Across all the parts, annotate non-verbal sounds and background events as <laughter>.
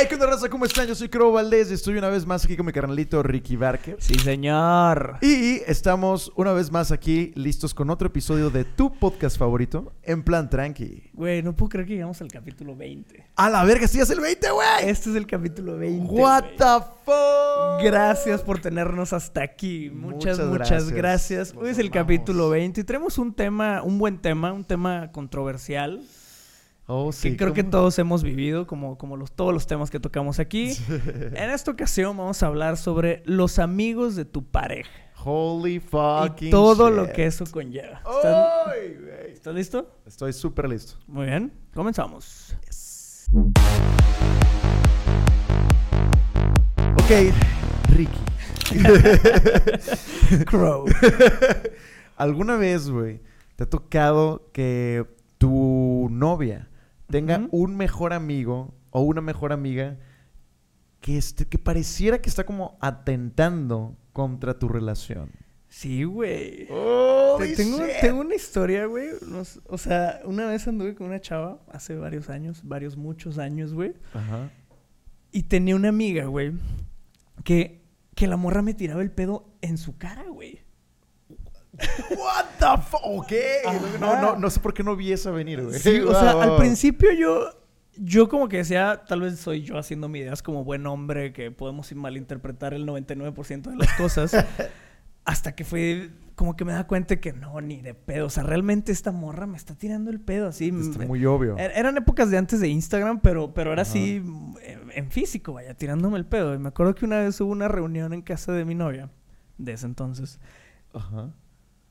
Hey, ¿qué onda, raza? ¿Cómo están? Yo soy Crow Valdés y estoy una vez más aquí con mi carnalito Ricky Barker. Sí, señor. Y estamos una vez más aquí listos con otro episodio de tu podcast favorito, En Plan Tranqui. Güey, no puedo creer que llegamos al capítulo 20. ¡A la verga! ¡Sí es el 20, güey! Este es el capítulo 20. ¿What güey. the fuck? Gracias por tenernos hasta aquí. Muchas, Muchas muchas, gracias. gracias. Nos Hoy es el amamos. capítulo 20 y tenemos un tema, un buen tema, un tema controversial Oh, sí. que creo que todos hemos vivido, como, como los, todos los temas que tocamos aquí. <laughs> En esta ocasión vamos a hablar sobre los amigos de tu pareja Holy fucking y todo shit. lo que eso conlleva. ¿Estás, estás listo? Estoy súper listo. Muy bien, comenzamos. Ok, Ricky. <laughs> Crow. <laughs> ¿Alguna vez, güey, te ha tocado que tu novia tenga un mejor amigo o una mejor amiga que, este, que pareciera que está como atentando contra tu relación? Sí, güey. Te- tengo, tengo una historia, güey. o sea, una vez anduve con una chava hace varios años, varios, muchos años, güey. Ajá. Y tenía una amiga, güey, que, que la morra me tiraba el pedo en su cara, güey. What the fuck? Ok. No, no, no sé por qué no vi esa venir, güey. Sí, o sea, Wow, al principio yo, yo como que decía, tal vez soy yo haciendo mi ideas como buen hombre, que podemos malinterpretar el 99% de las cosas. <laughs> hasta que fue como que me da cuenta que no, ni de pedo. O sea, realmente esta morra me está tirando el pedo así. Está muy obvio. Er- Eran épocas de antes de Instagram, pero, pero era Ajá. así en, en físico, vaya, tirándome el pedo. Y me acuerdo que una vez hubo una reunión en casa de mi novia, de ese entonces. Ajá.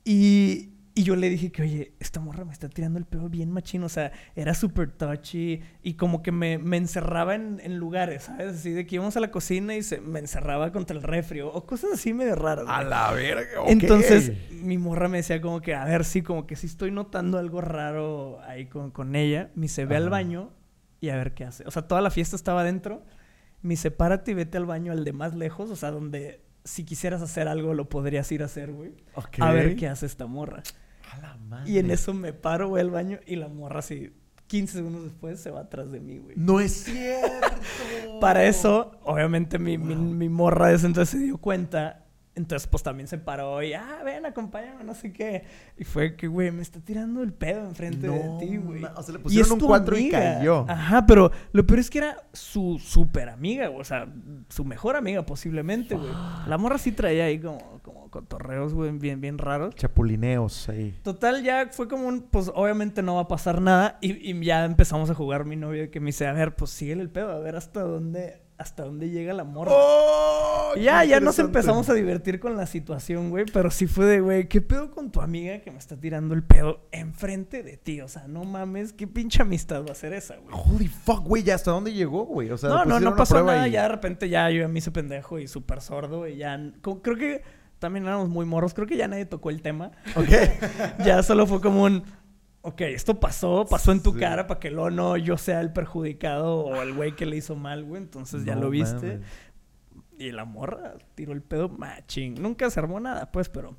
Y, y yo le dije que, oye, esta morra me está tirando el pedo bien machino. O sea, era súper touchy y como que me, me encerraba en, en lugares, ¿sabes? Así de que íbamos a la cocina y se, me encerraba contra el refrio o cosas así medio raras. A la verga. ok. Entonces, mi morra me decía como que, a ver, sí, como que sí estoy notando algo raro ahí con, con ella. Me dice, ve al baño y a ver qué hace. O sea, toda la fiesta estaba adentro. Me dice, párate y vete al baño al de más lejos. O sea, donde si quisieras hacer algo lo podrías ir a hacer, güey. A ver qué hace esta morra. A la madre. Y en eso me paro, güey, al baño y la morra así, 15 segundos después, se va atrás de mí, güey. No es cierto. Para eso, obviamente, mi, mi- mi morra de ese entonces se dio cuenta. Entonces, pues también se paró y, ah, ven, acompáñame, no sé qué. Y fue que, güey, me está tirando el pedo enfrente No de ti, güey. o sea, le pusieron un tu cuatro y amiga. cayó. Ajá, pero lo peor es que era su súper amiga. O sea, su mejor amiga posiblemente, güey. La morra sí traía ahí como, como cotorreos, güey, bien, bien raros. Chapulineos ahí. Total, ya fue como un, pues obviamente no va a pasar nada. Y, y ya empezamos a jugar mi novio que me dice, a ver, pues síguele el pedo, a ver hasta dónde, hasta dónde llega la morra. ¡Oh! Ya, ya nos empezamos a divertir con la situación, güey. Pero sí fue de, güey, ¿qué pedo con tu amiga que me está tirando el pedo enfrente de ti? O sea, no mames, ¿qué pinche amistad va a ser esa, güey? Holy fuck, güey, ¿ya hasta dónde llegó, güey? O sea, No, no, no pasó nada. y- Ya de repente ya yo me hice pendejo y súper sordo. Y ya, creo que también éramos muy morros. Creo que ya nadie tocó el tema. Ok. <laughs> ya solo fue como un. Ok, esto pasó, pasó en tu Sí. cara para que luego no yo sea el perjudicado o el güey que le hizo mal, güey. Entonces ya lo viste. Y la morra tiró el pedo machín. Nunca se armó nada, pues, pero.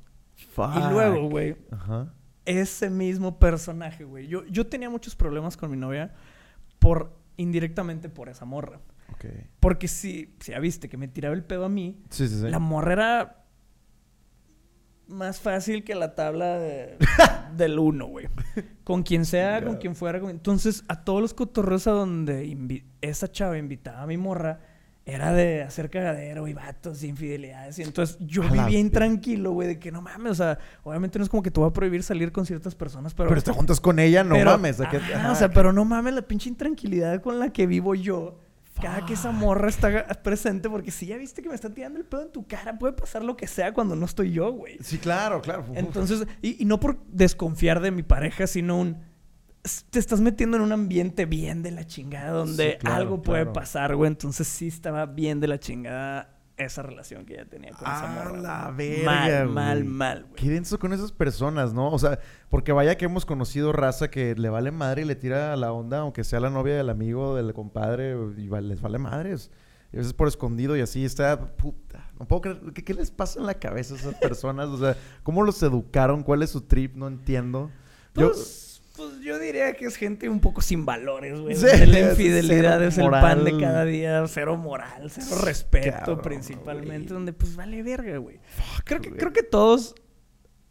Fuck. Y luego, güey, Ajá. ese mismo personaje, güey. Yo, yo tenía muchos problemas con mi novia por indirectamente por esa morra. Ok. Porque si, si ya viste que me tiraba el pedo a mí, Sí, sí, sí. la morra era más fácil que la tabla de- <laughs> del uno, güey. Con quien sea, con quien fuera. con- Entonces, a todos los cotorreos a donde invi- esa chava invitaba a mi morra, era de hacer cagadero y vatos y infidelidades. Y entonces yo vivía verga. intranquilo, güey, de que no mames. O sea, obviamente no es como que te voy a prohibir salir con ciertas personas, pero. Pero te juntas con ella, no pero- mames. ¿a qué- ajá, ajá, o sea, que- pero no mames la pinche intranquilidad con la que vivo yo. Cada que esa morra está presente, porque si ya viste que me está tirando el pedo en tu cara, puede pasar lo que sea cuando no estoy yo, güey. Sí, claro, claro. Entonces, y, y no por desconfiar de mi pareja, sino un. Te estás metiendo en un ambiente bien de la chingada, donde Sí, claro, algo puede claro. pasar, güey. Entonces sí estaba bien de la chingada esa relación que ella tenía con esa morra. la verga, Mal, güey. mal, mal, güey. Qué denso con esas personas, ¿no? O sea, porque vaya que hemos conocido raza que le vale madre y le tira la onda, aunque sea la novia del amigo, del compadre, y les vale madres. Y a veces por escondido y así está, puta. No puedo creer, ¿qué, qué les pasa en la cabeza a esas personas? O sea, ¿cómo los educaron? ¿Cuál es su trip? No entiendo. Yo, Pues, yo diría que es gente un poco sin valores, güey. Sí, la infidelidad es el pan de cada día, cero moral, cero respeto Cabrón, principalmente, güey. donde pues vale verga, güey. Creo que, creo que todos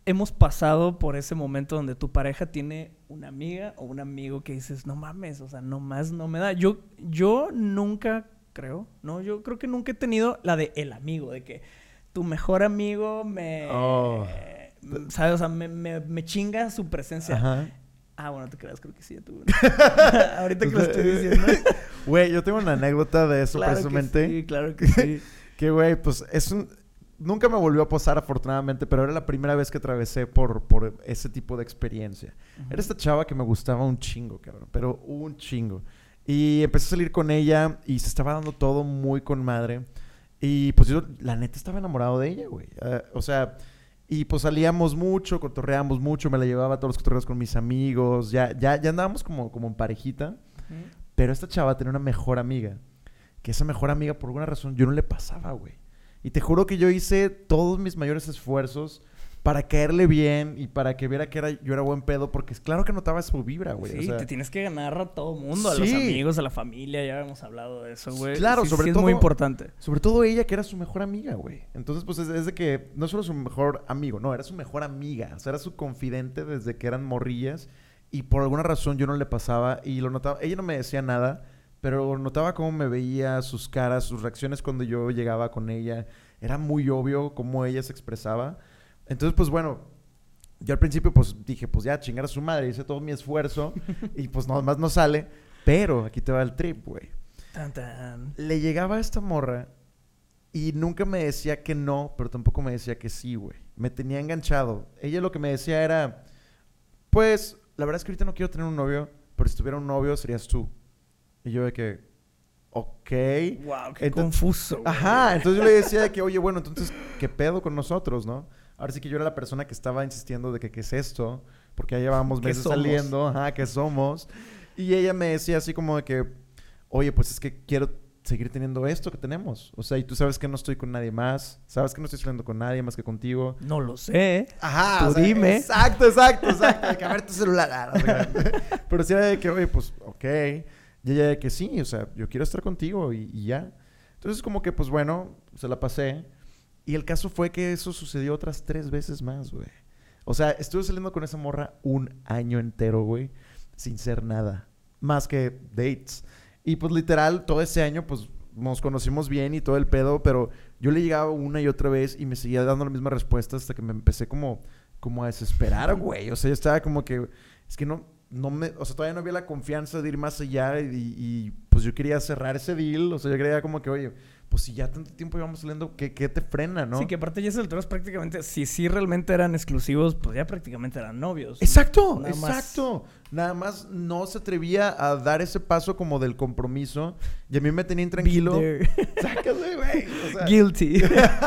hemos pasado por ese momento donde tu pareja tiene una amiga o un amigo que dices, no mames, o sea, no más no me da. Yo, yo nunca creo, ¿no? Yo creo que nunca he tenido la de el amigo, de que tu mejor amigo me... Oh. ¿Sabes? O sea, me, me, me chinga su presencia. Ajá. Ah, bueno, te creas, creo que sí, ya tuve una. <laughs> Ahorita que lo estoy diciendo. Güey, yo tengo una anécdota de eso claro precisamente. Que sí, claro que sí. Que, güey, pues es un... Nunca me volvió a pasar, afortunadamente, pero era la primera vez que atravesé por, por ese tipo de experiencia. Era esta chava que me gustaba un chingo, cabrón, pero un chingo. Y empecé a salir con ella y se estaba dando todo muy con madre. Y pues yo, la neta, estaba enamorado de ella, güey. Ah, o sea, y pues salíamos mucho, cotorreábamos mucho, me la llevaba a todos los cotorreos con mis amigos, ya, ya, ya andábamos como, como en parejita. Pero esta chava tenía una mejor amiga. Que esa mejor amiga, por alguna razón, yo no le pasaba, güey. Y te juro que yo hice todos mis mayores esfuerzos para caerle bien y para que viera que era, yo era buen pedo, porque es claro que notaba su vibra, güey. Sí, o sea, te tienes que ganar a todo mundo, a los amigos, a la familia, ya habíamos hablado de eso, güey. Claro, Sí, sobre sí todo- es muy importante. Sobre todo ella, que era su mejor amiga, güey. Entonces, pues es, es de que no solo su mejor amigo, no, era su mejor amiga. O sea, era su confidente desde que eran morrillas. Y por alguna razón yo no le pasaba y lo notaba. Ella no me decía nada, pero notaba cómo me veía, sus caras, sus reacciones cuando yo llegaba con ella. Era muy obvio cómo ella se expresaba. Entonces, pues bueno, yo al principio pues dije, pues ya, chingar a su madre. Hice todo mi esfuerzo <laughs> y pues nada más no sale. Pero aquí te va el trip, güey Tan, tan. le llegaba a esta morra y nunca me decía que no, pero tampoco me decía que sí, güey. Me tenía enganchado. Ella lo que me decía era, pues, la verdad es que ahorita no quiero tener un novio, pero si tuviera un novio serías tú. Y yo de que, ok. Wow, qué Entonces- confuso. güey. Ajá, entonces yo le decía de que, oye, bueno, entonces, ¿qué pedo con nosotros, no? Ahora sí que yo era la persona que estaba insistiendo de que, ¿qué es esto? Porque ya llevábamos <laughs> ¿Qué meses somos? saliendo, ajá, ¿qué somos? Y ella me decía así como de que, oye, pues es que quiero seguir teniendo esto que tenemos. O sea, y tú sabes que no estoy con nadie más, sabes que no estoy saliendo con nadie más que contigo. No lo sé. Ajá, Tú o sea, dime. Exacto, exacto, exacto. De que ver tu celular. <laughs> Ah, sé qué. Pero sí era de que, oye, pues, ok. Y ella de que sí, o sea, yo quiero estar contigo y, y ya. Entonces, como que, pues bueno, se la pasé. Y el caso fue que eso sucedió otras tres veces más, güey. O sea, estuve saliendo con esa morra un año entero, güey, sin ser nada. Más que dates. Y pues literal, todo ese año, pues nos conocimos bien y todo el pedo, pero yo le llegaba una y otra vez y me seguía dando la misma respuesta hasta que me empecé como, como a desesperar, güey. O sea, yo estaba como que, es que no, no me, o sea, todavía no había la confianza de ir más allá y, y, pues yo quería cerrar ese deal. O sea, yo quería como que, oye, pues si ya tanto tiempo íbamos saliendo, ¿qué, qué te frena, no? Sí, que aparte ya esas alturas prácticamente, si sí realmente eran exclusivos, pues ya prácticamente eran novios. Exacto, Nada más. exacto. Nada más no se atrevía a dar ese paso como del compromiso. Y a mí me tenía there. <laughs> Sácase, güey. O sea, Guilty.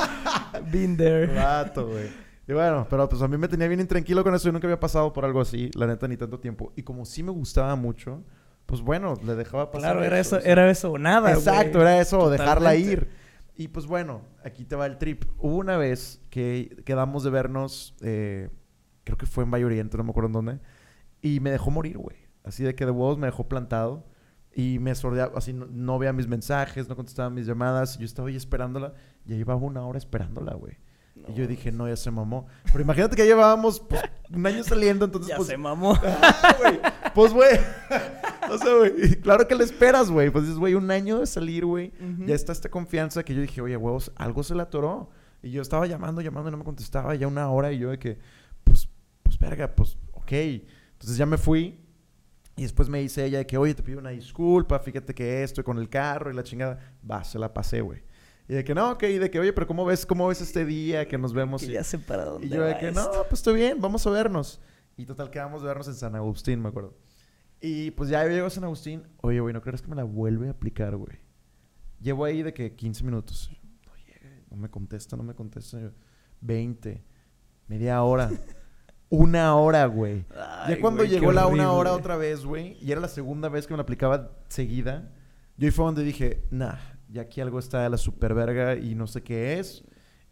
<laughs> Been there. Vato, güey. Y bueno, pero pues a mí me tenía bien intranquilo con eso. Yo nunca había pasado por algo así, la neta, ni tanto tiempo. Y como sí me gustaba mucho, pues bueno, le dejaba pasar. Claro, era eso, era eso o nada. Exacto, era eso, o dejarla Totalmente. ir. Y pues bueno, aquí te va el trip. Hubo una vez que quedamos de vernos, eh, creo que fue en Valle Oriente, no me acuerdo en dónde, y me dejó morir, güey. Así de que de huevos me dejó plantado y me sordeaba, así no, no veía mis mensajes, no contestaba mis llamadas. Yo estaba ahí esperándola, ya llevaba una hora esperándola, güey. Y yo dije, no, ya se mamó. Pero imagínate que ya llevábamos pues, un año saliendo, entonces Ya pues, se mamó. <laughs> Ah, güey. Pues, güey. o sea, güey. Claro que le esperas, güey. Pues dices, güey, un año de salir, güey. Ya está esta confianza que yo dije, oye, huevos, algo se le atoró. Y yo estaba llamando, llamando y no me contestaba ya una hora. Y yo de que, pues, pues, verga, pues, ok. Entonces ya me fui. Y después me dice ella de que, oye, te pido una disculpa. Fíjate que esto con el carro y la chingada. Va, se la pasé, güey. Y de que, no, ok. Y de que, oye, pero ¿cómo ves, cómo ves este día que nos vemos? Y- ya sé para dónde y yo de que, esto. no, pues está bien, vamos a vernos. Y total, quedamos de vernos en San Agustín, me acuerdo. Y pues ya yo llego a San Agustín. Oye, güey, ¿no crees que me la vuelve a aplicar, güey? Llevo ahí de que 15 minutos. No llega, no me contesta, no me contesta. Yo, 20, media hora, <laughs> una hora, güey. Ay, Ya cuando güey, llegó la una hora otra vez, güey, y era la segunda vez que me la aplicaba seguida, yo ahí fue donde dije, nah, ya aquí algo está de la superverga y no sé qué es.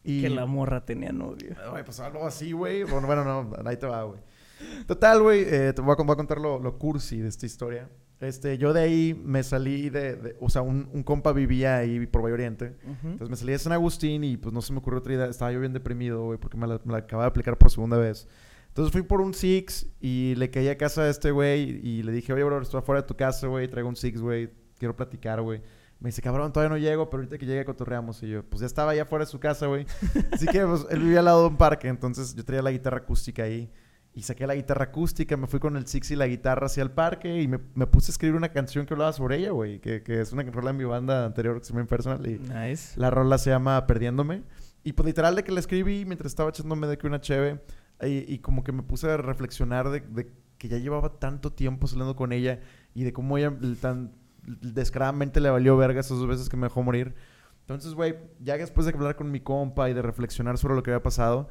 Y Que la morra tenía novio. Güey, pues algo así, güey. Bueno, bueno, no, ahí te va, güey. Total, güey, eh, te voy a, voy a contar lo, lo cursi de esta historia. Este, yo de ahí me salí de, de- o sea, un, un compa vivía ahí por Valle Oriente. Entonces me salí de San Agustín y pues no se me ocurrió otra idea. Estaba yo bien deprimido, güey, porque me la, me la acababa de aplicar por segunda vez. Entonces fui por un Six y le caí a casa de este güey y le dije, oye, bro, estoy afuera de tu casa, güey, traigo un Six, güey, quiero platicar, güey. Me dice, cabrón, todavía no llego, pero ahorita que llegue cotorreamos. Y yo, pues ya estaba allá afuera de su casa, güey. Así que pues, él vivía al lado de un parque, entonces yo traía la guitarra acústica ahí. Y saqué la guitarra acústica, me fui con el Six y la guitarra hacia el parque y me, me puse a escribir una canción que hablaba sobre ella, güey. Que, que es una rola en mi banda anterior que se llama Impersonal. Y Nice. la rola se llama Perdiéndome. Y pues literal de que la escribí mientras estaba echándome de que una cheve. Y, y como que me puse a reflexionar de, de que ya llevaba tanto tiempo saliendo con ella. Y de cómo ella tan descaradamente le valió verga esas dos veces que me dejó morir. Entonces, güey, ya después de hablar con mi compa y de reflexionar sobre lo que había pasado,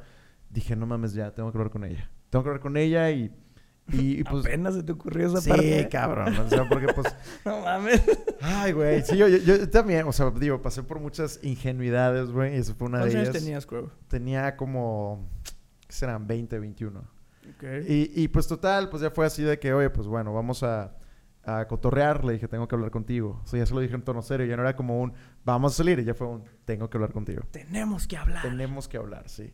dije, no mames, ya, tengo que hablar con ella. Tengo que hablar con ella y... Y, y, pues... Apenas se te ocurrió esa Sí, parte. cabrón. O sea, porque pues... <laughs> No mames. Ay, güey. Sí, yo, yo, yo también, o sea, digo, pasé por muchas ingenuidades, güey. Y eso fue una de ¿Cuántos ellas. años tenías? Tenía como, ¿qué serán? 20, 21. Ok. Y, y pues total, pues ya fue así de que, oye, pues bueno, vamos a, a cotorrear. Le dije, tengo que hablar contigo. O sea, ya se lo dije en tono serio. Ya no era como un, vamos a salir. Y ya fue un, tengo que hablar contigo. Tenemos que hablar. Tenemos que hablar, sí.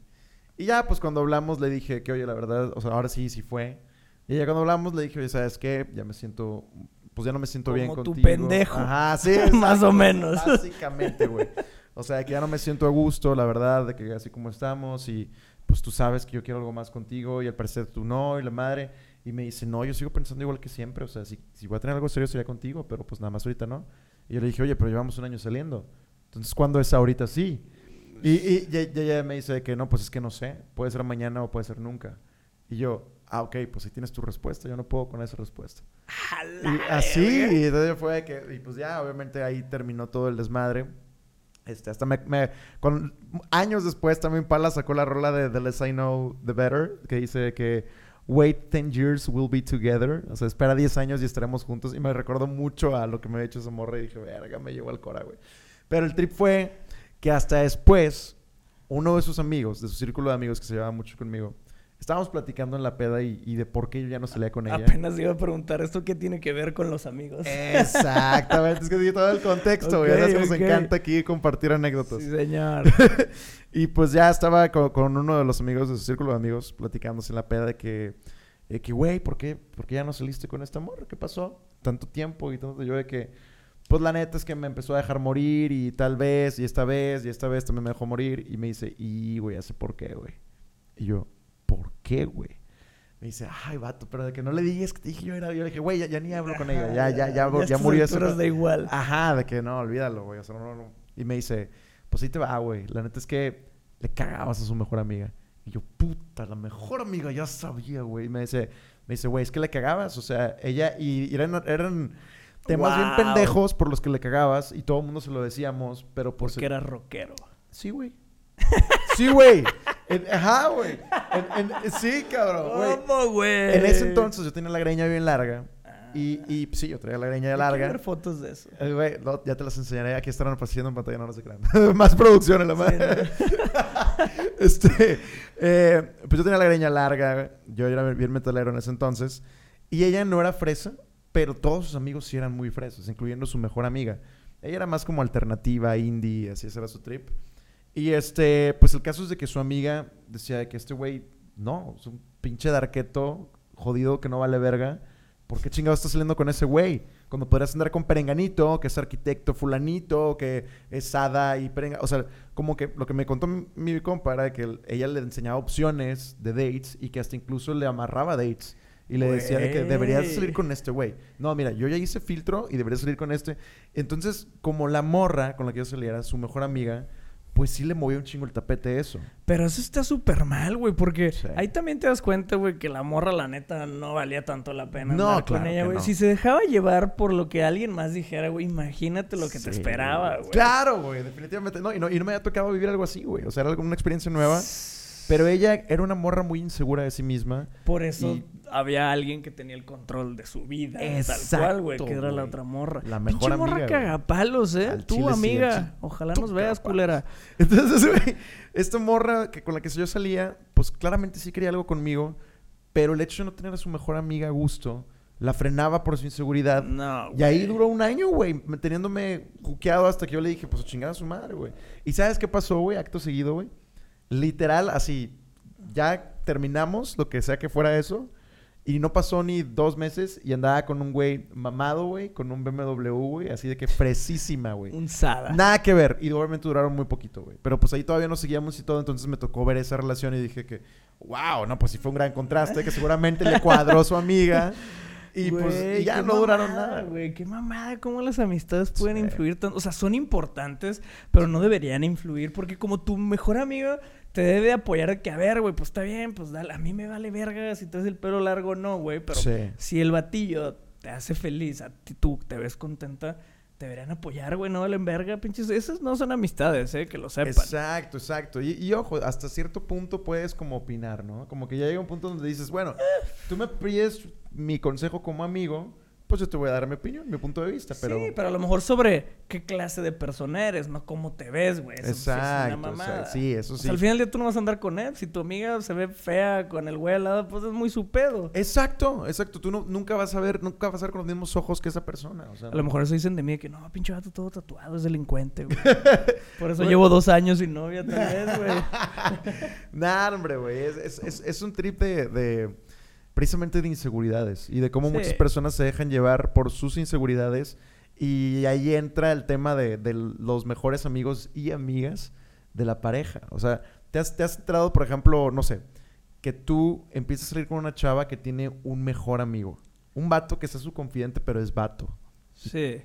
Y ya, pues cuando hablamos le dije que, oye, la verdad, o sea, ahora sí, sí fue. Y ya cuando hablamos le dije, oye, ¿sabes qué? Ya me siento, pues ya no me siento bien Como tu contigo. pendejo. Ajá, sí. <laughs> Más o menos. Básicamente, güey. O sea, que ya no me siento a gusto, la verdad, de que así como estamos y pues tú sabes que yo quiero algo más contigo y al parecer tú no y la madre. Y me dice, no, yo sigo pensando igual que siempre. O sea, si, si voy a tener algo serio sería contigo, pero pues nada más ahorita no. Y yo le dije, oye, pero llevamos un año saliendo. Entonces, ¿cuándo es ahorita sí? Y, y ya, ya- ya me dice que no, pues es que no sé. Puede ser mañana o puede ser nunca. Y yo, ah, ok, pues ahí tienes tu respuesta. Yo no puedo con esa respuesta. Y así, y entonces fue que, y pues ya, obviamente ahí terminó todo el desmadre. Este, hasta me, me- con, años después también Pala sacó la rola de The Less I Know, The Better, que dice que Wait 10 years, we'll be together. O sea, espera 10 años y estaremos juntos. Y me recordó mucho a lo que me había hecho esa morra y dije, verga, me llevó al cora, güey. Pero el trip fue que hasta después, uno de sus amigos, de su círculo de amigos que se llevaba mucho conmigo, estábamos platicando en la peda y, y de por qué yo ya no salía con ella. Apenas iba a preguntar, ¿esto qué tiene que ver con los amigos? Exactamente, es que di todo el contexto, güey. Ok, Ya que nos ok. encanta aquí compartir anécdotas. Sí, señor. <laughs> y pues ya estaba con, con uno de los amigos de su círculo de amigos platicándose en la peda de que, de que, güey, ¿por qué, ¿por qué ya no saliste con esta morra? ¿Qué pasó? Tanto tiempo y tanto yo de que, pues la neta es que me empezó a dejar morir y tal vez, y esta vez, y esta vez también me dejó morir. Y me dice, y, güey, sé por qué, güey. Y yo, ¿por qué, güey? Me dice, ay, vato, pero de que no le digas que te dije yo era. Yo le dije, güey, ya, ya ni hablo con ella. Ya, ya, ya, ya, a estas murió eso. da igual. Ajá, de que no, olvídalo, güey. O sea, no, no. Y me dice, pues sí te va, güey. La neta es que le cagabas a su mejor amiga. Y yo, puta, la mejor amiga, ya sabía, güey. Y me dice, me dice, güey, es que le cagabas. O sea, ella, y eran, eran temas bien pendejos por los que le cagabas. Y todo el mundo se lo decíamos, pero pues. Porque era rockero. Sí, güey. Sí, güey. En- Ajá, güey. Sí, cabrón, güey. ¿Cómo, güey? En ese entonces yo tenía la greña bien larga. Y, Ah. y sí, yo traía la greña que larga. ver fotos de eso. Eh, güey, no, ya te las enseñaré. Aquí estarán apareciendo en pantalla, no, no se crean. <laughs> Más producción en la Sí, madre. <laughs> este, eh, pues yo tenía la greña larga. Yo era bien metalero en ese entonces. Y ella no era fresa, pero todos sus amigos sí eran muy fresas, incluyendo su mejor amiga. Ella era más como alternativa, indie, así ese era su trip. Y este, pues el caso es de que su amiga decía de que este güey, no, es un pinche darqueto jodido que no vale verga. ¿Por qué chingado estás saliendo con ese güey? Cuando podrías andar con Perenganito, que es arquitecto fulanito, que es Sada y Perenga... O sea, como que lo que me contó mi, mi compa era que él- ella le enseñaba opciones de dates y que hasta incluso le amarraba dates. Y le decía de que deberías salir con este güey. No, mira, yo ya hice filtro y deberías salir con este. Entonces, como la morra con la que yo salía era su mejor amiga, pues sí le movía un chingo el tapete eso. Pero eso está súper mal, güey, porque Sí. ahí también te das cuenta, güey, que la morra, la neta, no valía tanto la pena No, andar con claro ella, güey. no. Si se dejaba llevar por lo que alguien más dijera, güey, imagínate lo que te esperaba, güey. Claro, güey, definitivamente. No y, no, y no me había tocado vivir algo así, güey. O sea, era algo- una experiencia nueva. Pero ella era una morra muy insegura de sí misma. Por eso Y- había alguien que tenía el control de su vida. tal Exacto, cual, güey, que era la otra morra. La mejor Pinche morra amiga, güey. cagapalos, ¿eh? Al Tú, sí, amiga. Ojalá nos veas, cagapalos. culera. <laughs> Entonces, güey, esta morra que con la que yo salía, pues claramente sí quería algo conmigo. pero el hecho de no tener a su mejor amiga a gusto la frenaba por su inseguridad. No, Y ahí duró un año, güey, me- teniéndome juqueado hasta que yo le dije, pues a chingar a su madre, güey. ¿Y sabes qué pasó, güey? Acto seguido, güey. Literal, así, ya terminamos, lo que sea que fuera eso. Y no pasó ni dos meses y andaba con un güey mamado, güey, con un BMW, güey, así de que fresísima, güey. Un Sada. Nada que ver. Y obviamente duraron muy poquito, güey. Pero pues ahí todavía nos seguíamos y todo. Entonces me tocó ver esa relación y dije que, wow, no, pues sí fue un gran contraste. Que seguramente le cuadró su amiga. <laughs> Y pues y ya no duraron nada, güey. Qué mamada, cómo las amistades pueden Sí. influir tanto. O sea, son importantes, pero no deberían influir. Porque como tu mejor amigo te debe apoyar de que, a ver, güey, pues está bien, pues dale. A mí me vale verga si traes el pelo largo no, güey. Pero Sí. si el batillo te hace feliz, a ti tú te ves contenta, te deberían apoyar, güey. No valen verga, pinches. Esas no son amistades, eh, que lo sepan. Exacto, exacto. Y, y ojo, hasta cierto punto puedes como opinar, ¿no? Como que ya llega un punto donde dices, bueno, tú me pides mi consejo como amigo, pues yo te voy a dar mi opinión, mi punto de vista, pero... Sí, pero a lo mejor sobre qué clase de persona eres, no cómo te ves, güey. Eso sí es una Exacto, mamada. exacto. Sí, eso O sea, sí. al final del día tú no vas a andar con él. Si tu amiga se ve fea con el güey al lado, pues es muy su pedo. Exacto, exacto. Tú no- nunca vas a ver, nunca vas a ver con los mismos ojos que esa persona. O sea, A lo mejor eso dicen de mí que no, pinche vato todo tatuado, es delincuente, güey. <laughs> Por eso llevo dos años sin novia, tal vez, güey. <laughs> Nah, hombre, güey. Es, es- es- es un trip de, de- Precisamente de inseguridades. Y de cómo Sí. muchas personas se dejan llevar por sus inseguridades. Y ahí entra el tema de, de los mejores amigos y amigas de la pareja. O sea, te has, te has entrado, por ejemplo, no sé, que tú empiezas a salir con una chava que tiene un mejor amigo. Un vato que sea su confidente, pero es vato. Sí.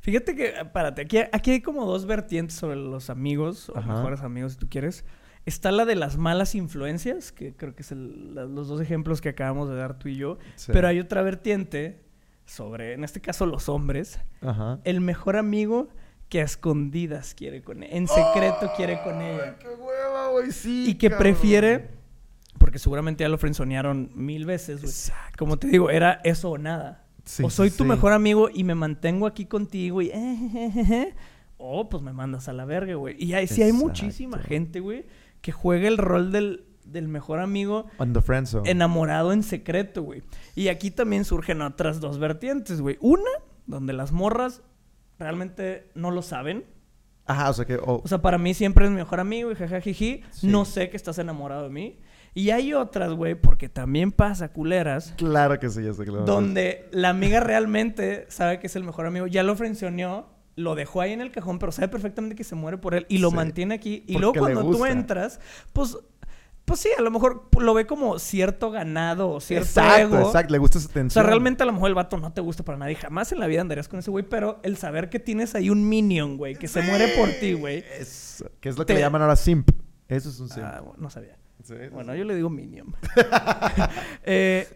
Fíjate que, párate, aquí, aquí hay como dos vertientes sobre los amigos, o Ajá. mejores amigos si tú quieres. Está la de las malas influencias, que creo que es el- la- los dos ejemplos que acabamos de dar tú y yo. Sí. Pero hay otra vertiente sobre, en este caso, los hombres. Ajá. El mejor amigo que a escondidas quiere con ella, en secreto quiere con ¡Ay, ella. qué hueva, güey! Sí, Y que cabrón. prefiere, porque seguramente ya lo frenzonearon mil veces, güey. Exacto. Como te digo, era eso o nada. Sí, o soy sí, tu mejor amigo y me mantengo aquí contigo y... eh, o pues me mandas a la verga, güey. Y hay, sí hay muchísima gente, güey, que juega el rol del, del mejor amigo On the enamorado en secreto, güey. Y aquí también surgen otras dos vertientes, güey. Una, donde las morras realmente no lo saben. Ajá, o sea que... o- O sea, para mí siempre es mi mejor amigo y jajajiji. Sí. No sé que estás enamorado de mí. Y hay otras, güey, porque también pasa, culeras, claro que sí, ya sé que lo vas a donde la amiga realmente sabe que es el mejor amigo. Ya lo frencionó, lo dejó ahí en el cajón, pero sabe perfectamente que se muere por él y lo Sí. mantiene aquí. Y luego cuando tú entras, pues... Pues sí, a lo mejor lo ve como cierto ganado o cierto Exacto, ego. exacto. Le gusta esa O tensión. sea, realmente a lo mejor el vato no te gusta para nadie. Jamás en la vida andarías con ese güey. Pero el saber que tienes ahí un minion, güey, que se muere por ti, güey. Es, que es lo que le llaman ahora simp. Eso es un simp. Ah, no sabía. Sí, Bueno, sí. yo le digo minion. <laughs> Eh,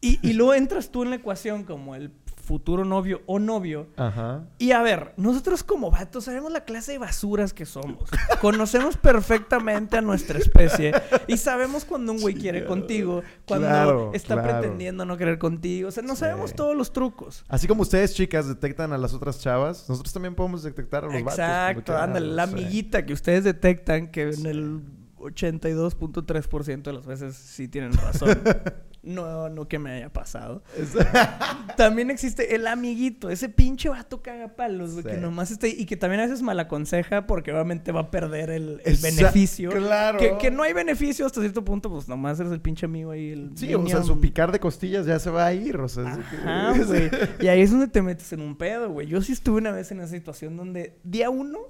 y, y luego entras tú en la ecuación como el futuro novio o novio. Ajá. Y a ver, nosotros como vatos sabemos la clase de basuras que somos. Conocemos perfectamente a nuestra especie y sabemos cuando un güey quiere contigo, cuando Claro, está claro. pretendiendo no querer contigo. O sea, no Sí. sabemos todos los trucos. Así como ustedes, chicas, detectan a las otras chavas, nosotros también podemos detectar a los vatos. Exacto, cuando ándale, la sí. amiguita que ustedes detectan que en el 82.3% de las veces sí tienen razón. <laughs> No, no que me haya pasado. <laughs> También existe el amiguito, ese pinche vato caga palos, güey, Sí. que nomás está ahí y que también a veces mal aconseja porque obviamente va a perder el, beneficio. Claro. Que, que no hay beneficio hasta cierto punto, pues nomás eres el pinche amigo ahí. El Sí, o sea, su picar de costillas ya se va a ir, o sea. Ajá, <laughs> güey. Y ahí es donde te metes en un pedo, güey. Yo sí estuve una vez en esa situación donde día uno,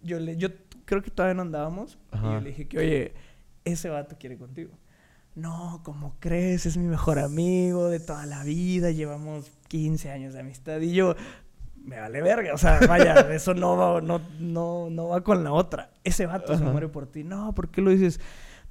yo le, yo creo que todavía no andábamos. Y yo le dije que, oye, ese vato quiere contigo. No, ¿cómo crees? Es mi mejor amigo de toda la vida. Llevamos 15 años de amistad. Y yo, me vale verga. O sea, vaya, <laughs> eso no va, no, no, no va con la otra. Ese vato se muere por ti. No, ¿por qué lo dices?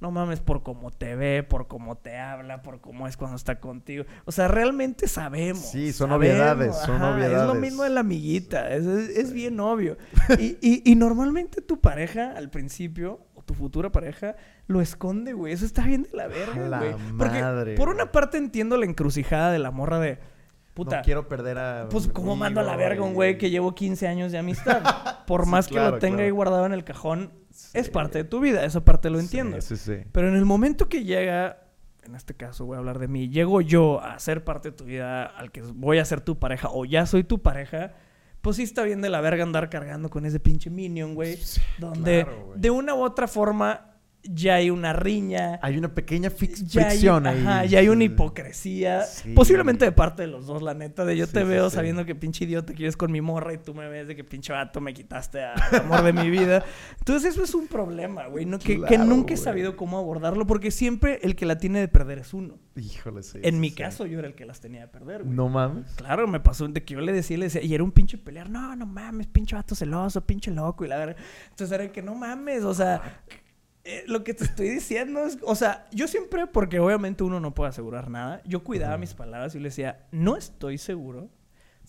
No mames, por cómo te ve, por cómo te habla, por cómo es cuando está contigo. O sea, realmente sabemos. Sí, son sabemos, obviedades, son Es lo obviedades. mismo de la amiguita. Es, es- es bien obvio. <laughs> Y, y- y normalmente tu pareja, al principio, tu futura pareja, lo esconde, güey. Eso está bien de la verga, la güey. Porque, madre, por una parte, entiendo la encrucijada de la morra de. Puta. No quiero perder a. Pues, ¿cómo mando a la verga un güey que llevo 15 años de amistad? <laughs> Por Sí, más que lo tenga claro. ahí guardado en el cajón, es parte de tu vida. Esa parte lo Sí, entiendo. Sí, sí. Pero en el momento que llega en este caso voy a hablar de mí, llego yo a ser parte de tu vida, al que voy a ser tu pareja, o ya soy tu pareja, pues sí está bien de la verga andar cargando con ese pinche minion, güey. donde claro, de una u otra forma ya hay una riña. Hay una pequeña fix- Ya hay, fricción ahí. ajá, ya hay una hipocresía. Sí. Posiblemente de parte de los dos, la neta. De yo Sí, te veo sí. sabiendo que pinche idiota quieres con mi morra y tú me ves de que pinche vato me quitaste al amor de mi vida. Entonces eso es un problema, güey. ¿no? Que, nunca he sabido cómo abordarlo porque siempre el que la tiene de perder es uno. Híjole, sí. en mi caso yo era el que las tenía de perder, güey. No mames. Claro, me pasó de que yo le decía, le decía, y era un pinche pelear, no, no mames, pinche vato celoso, pinche loco, y la verdad. Entonces era que no mames, o sea, eh, lo que te estoy diciendo es, o sea, yo siempre, porque obviamente uno no puede asegurar nada, yo cuidaba Ujú. mis palabras y le decía, no estoy seguro,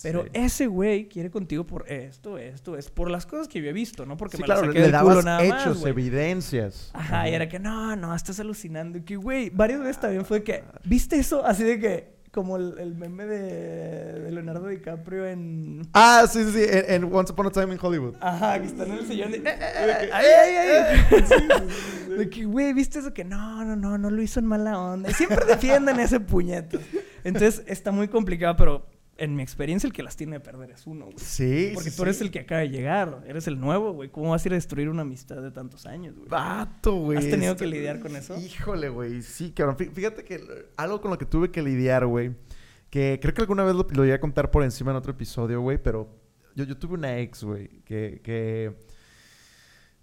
pero Sí. ese güey quiere contigo por esto, esto, es por las cosas que yo he visto, no porque Sí, me claro, las saqué le del culo nada hechos, más, evidencias. Ajá, y era que no, no, estás alucinando. Y que, güey, varias veces también fue que, ¿viste eso? Así de que, como el, el meme de, de Leonardo DiCaprio en. Ah, sí, sí, sí. En, en Once Upon a Time in Hollywood. Ajá, que están en el sillón de. "Eh, eh, eh, ¡Ay, ay, ay! De que, güey, ¿viste eso? Que no, no, no, no lo hizo en mala onda. Y siempre defienden ese puñeto. Entonces está muy complicado, pero en mi experiencia, el que las tiene de perder es uno, güey. Sí. Porque sí, tú eres sí. el que acaba de llegar, eres el nuevo, güey. ¿Cómo vas a ir a destruir una amistad de tantos años, güey? Vato, güey. ¿Has tenido Este- que lidiar con eso? Híjole, güey. Sí, cabrón. Fí- Fíjate que algo con lo que tuve que lidiar, güey. Que creo que alguna vez lo, lo llegué a contar por encima en otro episodio, güey. Pero yo, yo tuve una ex, güey. Que, que...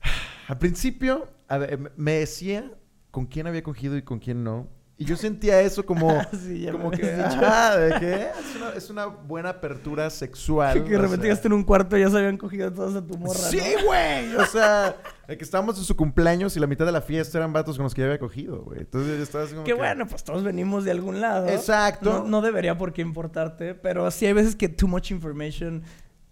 <sighs> Al principio a ver, me- me decía con quién había cogido y con quién no. Y yo sentía eso como... <laughs> Ah, Sí, ya como que... ajá, de que <laughs> es una, es una buena apertura sexual. que de repente llegaste en un cuarto y ya se habían cogido todos a tu morra, Sí, ¿no? güey. O sea, <laughs> de que estábamos en su cumpleaños y la mitad de la fiesta eran vatos con los que ya había cogido, güey. Entonces yo estaba así como Que que- bueno, pues todos venimos de algún lado. Exacto. No, no debería por qué importarte, pero sí hay veces que too much information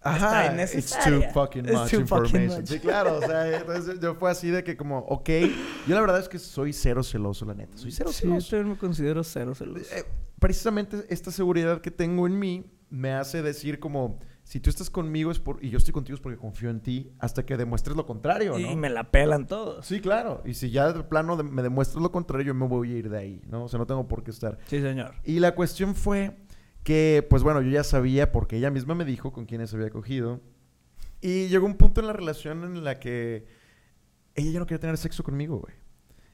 Ajá, está it's too fucking It's much too fucking information. much. Sí, claro, o sea, entonces yo fue así de que como, ok, yo la verdad es que soy cero celoso, la neta, soy cero Sí, yo celoso. también me considero cero celoso. Eh, precisamente esta seguridad que tengo en mí me hace decir como, si tú estás conmigo es por, y yo estoy contigo es porque confío en ti, hasta que demuestres lo contrario, ¿no? Y me la pelan todos. Sí, claro. Y si ya de plano de- me demuestras lo contrario, yo me voy a ir de ahí, ¿no? O sea, no tengo por qué estar. Sí, señor. Y la cuestión fue que, pues bueno, yo ya sabía porque ella misma me dijo con quiénes había cogido. Y llegó un punto en la relación en la que ella ya no quería tener sexo conmigo, güey.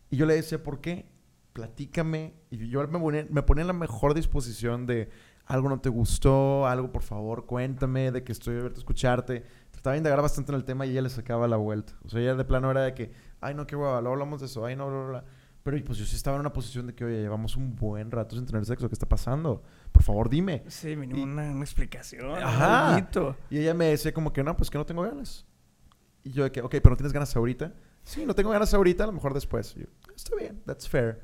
Y yo le decía, ¿por qué? Platícame. Y yo me ponía, en la mejor disposición de algo no te gustó, algo por favor, cuéntame, de que estoy abierto a escucharte. Trataba de indagar bastante en el tema y ella le sacaba la vuelta. O sea, ella de plano era de que, ay, no, qué hueva, luego hablamos de eso, ay, no, bla, bla. Pero pues yo sí estaba en una posición de que, oye, llevamos un buen rato sin tener sexo, ¿qué está pasando? Por favor, dime. Sí, mínimo Y- una, una explicación. Ajá. Y ella me decía como que no, pues que no tengo ganas. Y yo de que, ok, pero ¿no tienes ganas ahorita? Sí, no tengo ganas ahorita, a lo mejor después. Y yo, está bien, that's fair.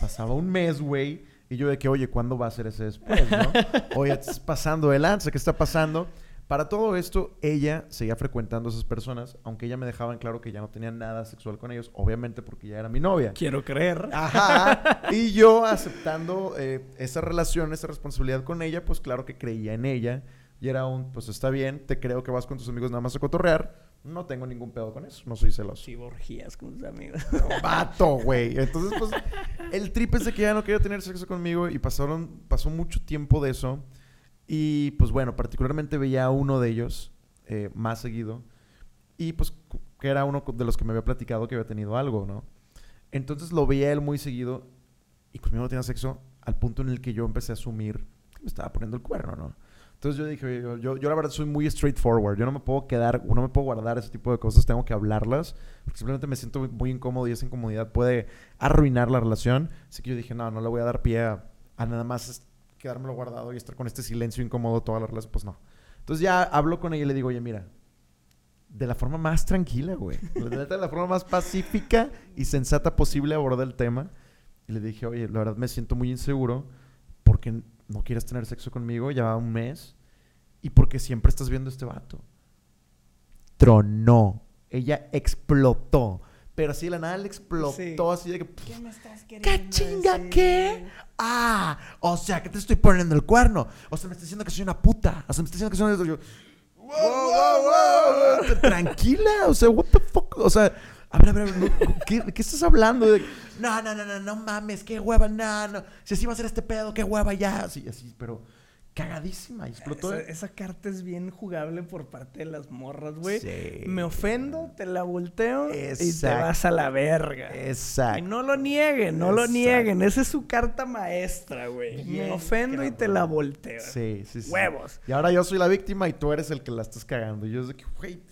Pasaba un mes, güey. Y yo de que, oye, ¿cuándo va a ser ese después, no? <laughs> Oye, estás pasando de lanza, ¿qué está pasando? Para todo esto, ella seguía frecuentando a esas personas, aunque ella me dejaba en claro que ya no tenía nada sexual con ellos, obviamente porque ya era mi novia. Quiero creer. Ajá. <laughs> Y yo aceptando eh, esa relación, esa responsabilidad con ella, pues claro que creía en ella. Y era un, pues está bien, te creo que vas con tus amigos nada más a cotorrear. No tengo ningún pedo con eso, no soy celoso. Sí, orgías con tus amigos. <laughs> Vato, güey. Entonces, pues, el trip es de que ya no quería tener sexo conmigo y pasaron, pasó mucho tiempo de eso. Y pues bueno, particularmente veía a uno de ellos eh, más seguido. Y pues que era uno de los que me había platicado que había tenido algo, ¿no? Entonces lo veía él muy seguido y conmigo no tenía sexo al punto en el que yo empecé a asumir que me estaba poniendo el cuerno, ¿no? Entonces yo dije, yo, yo, yo la verdad soy muy straightforward. Yo no me puedo quedar, no me puedo guardar ese tipo de cosas. Tengo que hablarlas. Porque simplemente me siento muy, incómodo y esa incomodidad puede arruinar la relación. Así que yo dije, no, no le voy a dar pie a, a nada más quedármelo guardado y estar con este silencio incómodo toda la relación. Pues no. Entonces ya hablo con ella y le digo, oye, mira, de la forma más tranquila, güey. De la, forma más pacífica y sensata posible abordé el tema. Y le dije, oye, la verdad me siento muy inseguro porque no quieres tener sexo conmigo, ya va un mes, y porque siempre estás viendo a este vato. Tronó. Ella explotó. Pero así de la nada le explotó, Sí. así de que... ¿Qué me estás queriendo ¿Qué chinga decir? qué? Ah, o sea, que te estoy poniendo el cuerno. O sea, me estás diciendo que soy una puta. O sea, me estás diciendo que soy una... Yo, wow, wow, wow. Tranquila, o sea, what the fuck. O sea, A ver, a ver, no, ¿qué, ¿qué estás hablando? De, no, no, no, no, no mames, qué hueva, no, no. Si así va a ser este pedo, qué hueva ya. Así, así, pero cagadísima. y Explotó. Esa, esa carta es bien jugable por parte de las morras, güey. Sí. Me ofendo, te la volteo y te vas a la verga. Exacto. Y no lo nieguen, no lo nieguen. Esa es su carta maestra, güey. Me ofendo y te la volteo. Sí, sí, sí. Huevos. Y ahora yo soy la víctima y tú eres el que la estás cagando. Y yo es de que, güey.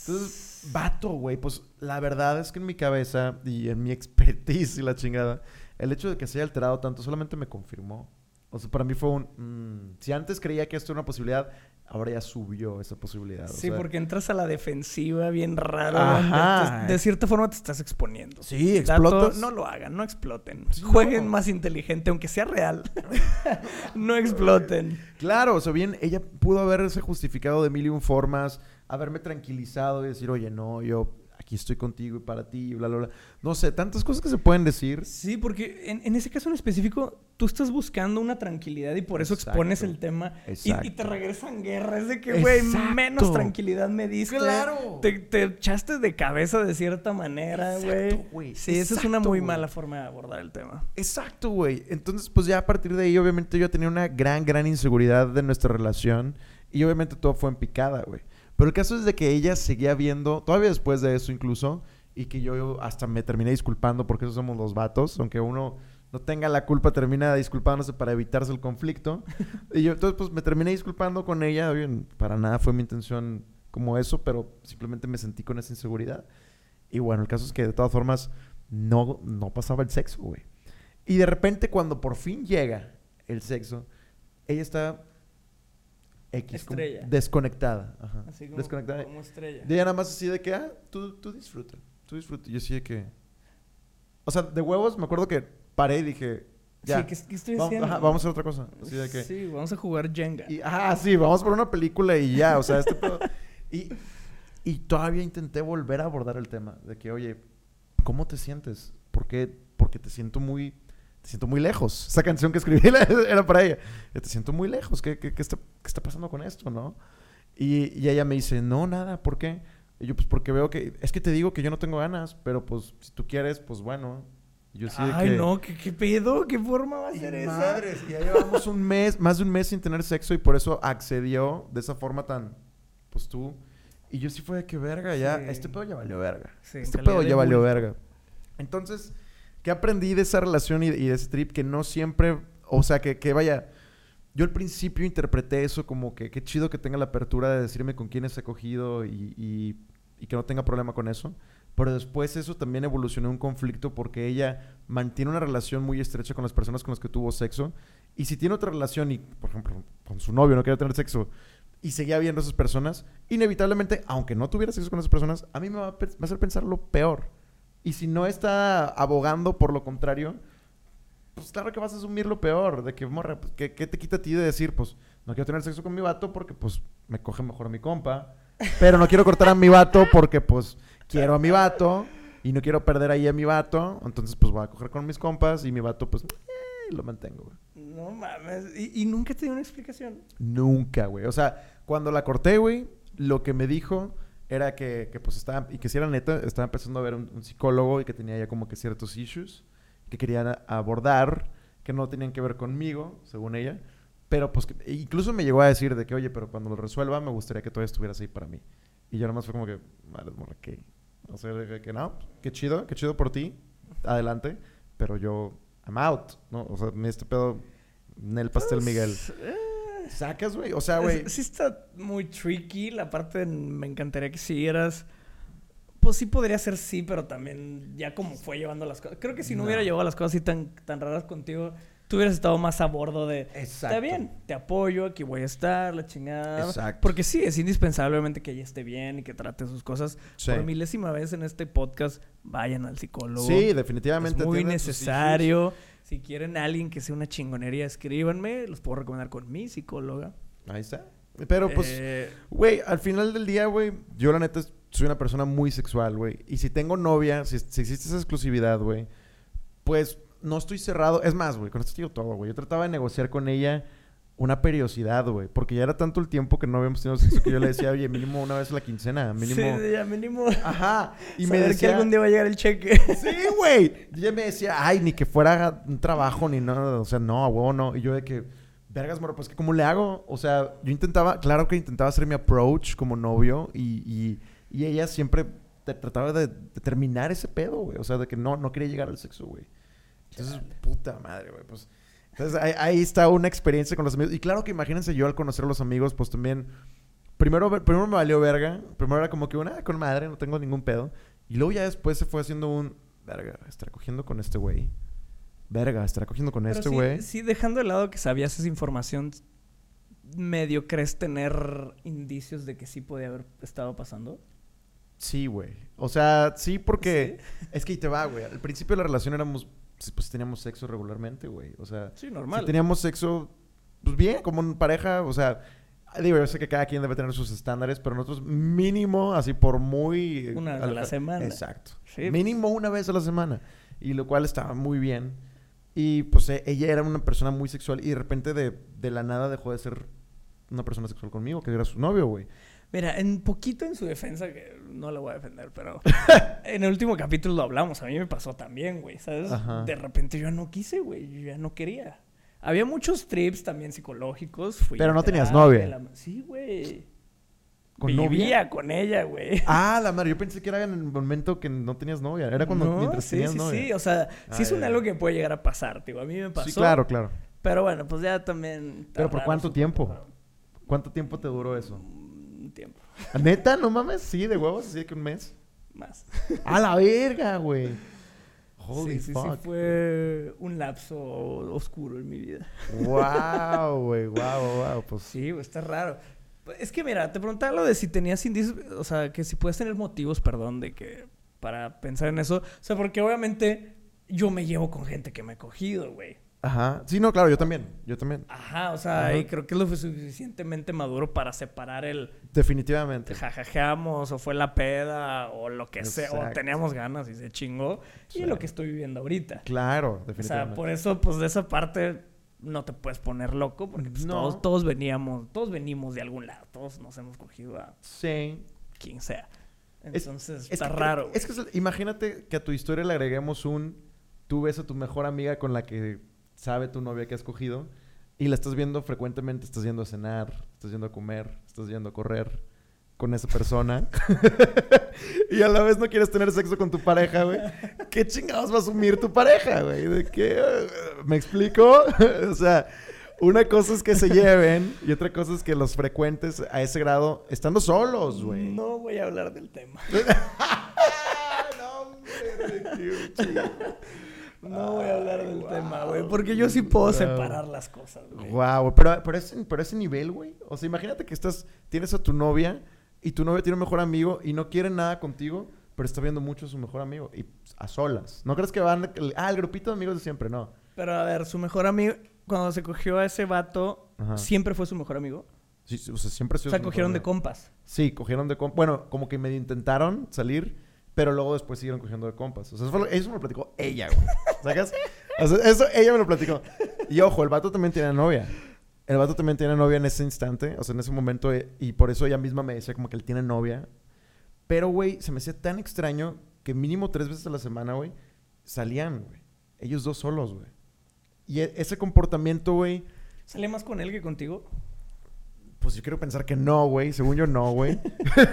Entonces, vato, güey. Pues la verdad es que en mi cabeza y en mi <laughs> expertise y la chingada, el hecho de que se haya alterado tanto solamente me confirmó. O sea, para mí fue un. mm, si antes creía que esto era una posibilidad, ahora ya subió esa posibilidad. o Sí, sea, porque entras a la defensiva bien raro. Ajá. de cierta forma te estás exponiendo. Sí, Dato, explotas. no lo hagan, no exploten. Sí, Jueguen no. más inteligente, aunque sea real. <laughs> no exploten. Claro, o sea, bien, ella pudo haberse justificado de mil y un formas, haberme tranquilizado y decir, oye, no, yo aquí estoy contigo y para ti, y bla, bla, bla. No sé, tantas cosas que se pueden decir. Sí, porque en, en ese caso en específico, tú estás buscando una tranquilidad y por eso Exacto. expones el tema. Y, y te regresan guerras de que, güey, menos tranquilidad me diste. Claro. Te, te echaste de cabeza de cierta manera, Exacto, güey. Sí, esa es una muy mala forma de abordar el tema. Exacto, güey. Entonces, pues ya a partir de ahí, obviamente yo tenía una gran, gran inseguridad de nuestra relación. Y obviamente todo fue en picada, güey. Pero el caso es de que ella seguía viendo, todavía después de eso incluso, y que yo hasta me terminé disculpando porque esos somos los vatos, aunque uno no tenga la culpa, termina disculpándose para evitarse el conflicto. <laughs> y yo entonces pues me terminé disculpando con ella, para nada fue mi intención como eso, pero simplemente me sentí con esa inseguridad. Y bueno, el caso es que de todas formas no, no pasaba el sexo, güey. Y de repente cuando por fin llega el sexo, ella está X, como Estrella. desconectada. Ajá. Así como, desconectada. como estrella. Y ella nada más así de que, ah, tú, tú disfruta, tú disfruta. Yo así de que... O sea, de huevos me acuerdo que paré y dije, ya, Sí, ¿qué, qué estoy vamos, haciendo? ajá, vamos a hacer otra cosa. Así de que... Sí, vamos a jugar Jenga. Y, ah, sí, vamos por una película y ya, o sea, este pedo- Y, y todavía intenté volver a abordar el tema de que, oye, ¿cómo te sientes? ¿Por qué? Porque te siento muy, te siento muy lejos. Esa canción que escribí <laughs> era para ella. Te siento muy lejos. ¿Qué, qué, qué está, qué está pasando con esto, no? Y, y ella me dice, no, nada, ¿por qué? Y yo, pues porque veo que, es que te digo que yo no tengo ganas, pero pues si tú quieres, pues bueno. Yo sí de Ay, que- no, ¿qué, ¿qué pedo? ¿Qué forma va a y ser esa? madres, y ya llevamos un mes, más de un mes sin tener sexo y por eso accedió de esa forma tan, pues tú. Y yo sí fue de que verga, ya, Sí. este pedo ya valió verga. Sí, este pedo ya valió verga. Entonces, ¿qué aprendí de esa relación y, y de ese trip? Que no siempre, o sea, que, vaya, yo al principio interpreté eso como que qué chido que tenga la apertura de decirme con quiénes he cogido y, y- y que no tenga problema con eso. Pero después eso también evolucionó en un conflicto porque ella mantiene una relación muy estrecha con las personas con las que tuvo sexo. Y si tiene otra relación y, por ejemplo, con su novio no quiere tener sexo y seguía viendo a esas personas, inevitablemente, aunque no tuviera sexo con esas personas, a mí me va a, me va a hacer pensar lo peor. Y si no está abogando por lo contrario, pues claro que vas a asumir lo peor. De que, morra, pues, ¿qué, qué te quita a ti de decir, pues, no quiero tener sexo con mi vato porque, pues, me coge mejor a mi compa. Pero no quiero cortar a mi vato porque, pues, quiero a mi vato y no quiero perder ahí a mi vato. Entonces, pues, voy a coger con mis compas y mi vato, pues, eh, lo mantengo, güey. No mames. ¿Y, y nunca te dio una explicación? Nunca, güey. O sea, cuando la corté, güey, lo que me dijo era que, que, pues estaba, y que si era neta, estaba empezando a ver un, un psicólogo y que tenía ya como que ciertos issues que querían abordar, que no tenían que ver conmigo, según ella. Pero pues, que- e incluso me llegó a decir de que, oye, pero cuando lo resuelva, me gustaría que todavía estuvieras ahí para mí. Y yo nomás fue como que, madre, morra, ¿qué? O sea, de que no, qué chido, qué chido por ti, adelante. Pero yo, I'm out, ¿no? O sea, este pedo, en el pastel Miguel. Sacas, güey. O sea, güey. Sí está muy tricky. La parte de- me encantaría que siguieras. Pues sí podría ser sí, pero también ya como fue llevando las cosas. Creo que si no, No. hubiera llevado las cosas así tan, tan raras contigo, tú hubieras estado más a bordo de... Está Exacto. bien, te apoyo, aquí voy a estar, la chingada. Exacto. Porque sí, es indispensable obviamente que ella esté bien y que trate sus cosas. Sí. Por milésima vez en este podcast, vayan al psicólogo. Sí, definitivamente. Es muy necesario. Si quieren a alguien que sea una chingonería, escríbanme. Los puedo recomendar con mi psicóloga. Ahí está. Pero pues, Eh, güey, al final del día, güey, yo la neta soy una persona muy sexual, güey. Y si tengo novia, si, si existe esa exclusividad, güey, pues no estoy cerrado. Es más, güey, con esto digo todo, güey. Yo trataba de negociar con ella una periodicidad, güey. Porque ya era tanto el tiempo que no habíamos tenido sexo que yo le decía, oye, mínimo una vez a la quincena, mínimo. Sí, ya mínimo. Ajá. Y me Saber decía. que algún día va a llegar el cheque. Sí, güey. Y ella me decía, ay, ni que fuera un trabajo ni nada. O sea, no, a huevo, no. Y yo de que, vergas, moro, pues que ¿cómo le hago? O sea, yo intentaba, claro que intentaba hacer mi approach como novio y, y, y ella siempre te- trataba de, de terminar ese pedo, güey. O sea, de que no, no quería llegar al sexo, güey. Entonces, puta madre, güey. Pues, entonces ahí, ahí está una experiencia con los amigos. Y claro que imagínense yo al conocer a los amigos, pues también. Primero, primero me valió verga. Primero era como que una con madre, no tengo ningún pedo. Y luego ya después se fue haciendo un. Verga, estará cogiendo con este güey. Verga, estará cogiendo con Pero este güey. Sí, dejando de lado que sabías esa información, medio crees tener indicios de que sí podía haber estado pasando. Sí, güey. O sea, sí, porque. Es que ahí te va, güey. Al principio de la relación éramos. Pues teníamos sexo regularmente, güey. O sea. Sí, normal. Si teníamos sexo, pues bien, como en pareja, o sea, digo, yo sé que cada quien debe tener sus estándares, pero nosotros mínimo, así por muy... Una vez a la semana. Exacto. Sí. Mínimo una vez a la semana. Y lo cual estaba muy bien. Y pues e- ella era una persona muy sexual y de repente de, de la nada dejó de ser una persona sexual conmigo, que era su novio, güey. Mira, en poquito en su defensa, que no la voy a defender, pero <laughs> en el último capítulo lo hablamos. A mí me pasó también, güey, ¿sabes? Ajá. De repente yo no quise, güey. Yo ya no quería. Había muchos trips también psicológicos. fui Pero no tenías novia. la- Sí, güey. ¿Con Vivía novia? con ella, güey. <laughs> Ah, la madre, yo pensé que era en el momento que no tenías novia. Era cuando no, mientras sí, tenías sí, novia. sí. O sea, sí Ah, es un algo que puede llegar a pasar, tío. A mí me pasó. Sí, claro, claro. Pero bueno, pues ya también... ¿Pero por cuánto tiempo? ¿Cuánto tiempo te duró eso? Un tiempo. ¿Neta? ¿No mames? Sí, de huevos, así que un mes. Más. ¡A la verga, güey! Holy sí, sí, fuck. sí, fue un lapso oscuro en mi vida. Wow, güey, wow, wow. Pues Sí, güey, está raro. Es que mira, te preguntaba lo de si tenías indicios, o sea, que si puedes tener motivos, perdón, de que para pensar en eso. O sea, porque obviamente yo me llevo con gente que me he cogido, güey. Ajá. Sí, no, claro, yo también. Yo también. Ajá, o sea, Ajá. y creo que es lo suficientemente maduro para separar el Definitivamente. jajajeamos o fue la peda o lo que sea, o teníamos ganas y se chingó. Sí. Y lo que estoy viviendo ahorita. Claro, O sea, definitivamente. por eso, pues de esa parte no te puedes poner loco porque pues, No. todos, todos veníamos, todos venimos de algún lado, todos nos hemos cogido a Sí. quien sea. Es- Entonces, Es está que, raro. Es que imagínate que a tu historia le agreguemos un... Tú ves a tu mejor amiga con la que sabe tu novia que has cogido y la estás viendo frecuentemente, estás yendo a cenar, estás yendo a comer, estás yendo a correr con esa persona <laughs> y a la vez no quieres tener sexo con tu pareja, güey. ¿Qué chingados va a asumir tu pareja, güey? ¿De qué? ¿Me explico? <laughs> o sea, una cosa es que se lleven y otra cosa es que los frecuentes a ese grado estando solos, güey. No voy a hablar del tema. <laughs> no, hombre. No voy a hablar Ay, del tema, güey. Porque yo sí puedo separar las cosas, güey. Wow, pero, pero, ese, pero ese nivel, güey. O sea, imagínate que estás, tienes a tu novia y tu novia tiene un mejor amigo y no quiere nada contigo, pero está viendo mucho a su mejor amigo y a solas. ¿No crees que van, ah, el grupito de amigos de siempre? No. Pero a ver, su mejor amigo, cuando se cogió a ese vato, Ajá. siempre fue su mejor amigo. Sí, sí, o sea, siempre ha O sea, su mejor cogieron de compas. Sí, cogieron de compas. Bueno, como que medio intentaron salir, pero luego después siguieron cogiendo de compas. O sea, eso, lo- eso me lo platicó ella, güey. ¿Sacas? Eso ella me lo platicó. Y ojo, el vato también tiene novia. El vato también tiene novia en ese instante, o sea, en ese momento, eh, y por eso ella misma me decía como que él tiene novia. Pero, güey, se me hacía tan extraño que mínimo tres veces a la semana, güey, salían, güey. Ellos dos solos, güey. Y e- ese comportamiento, güey, ¿Salía más con él que contigo? Pues yo quiero pensar que no, güey. Según yo, no, güey.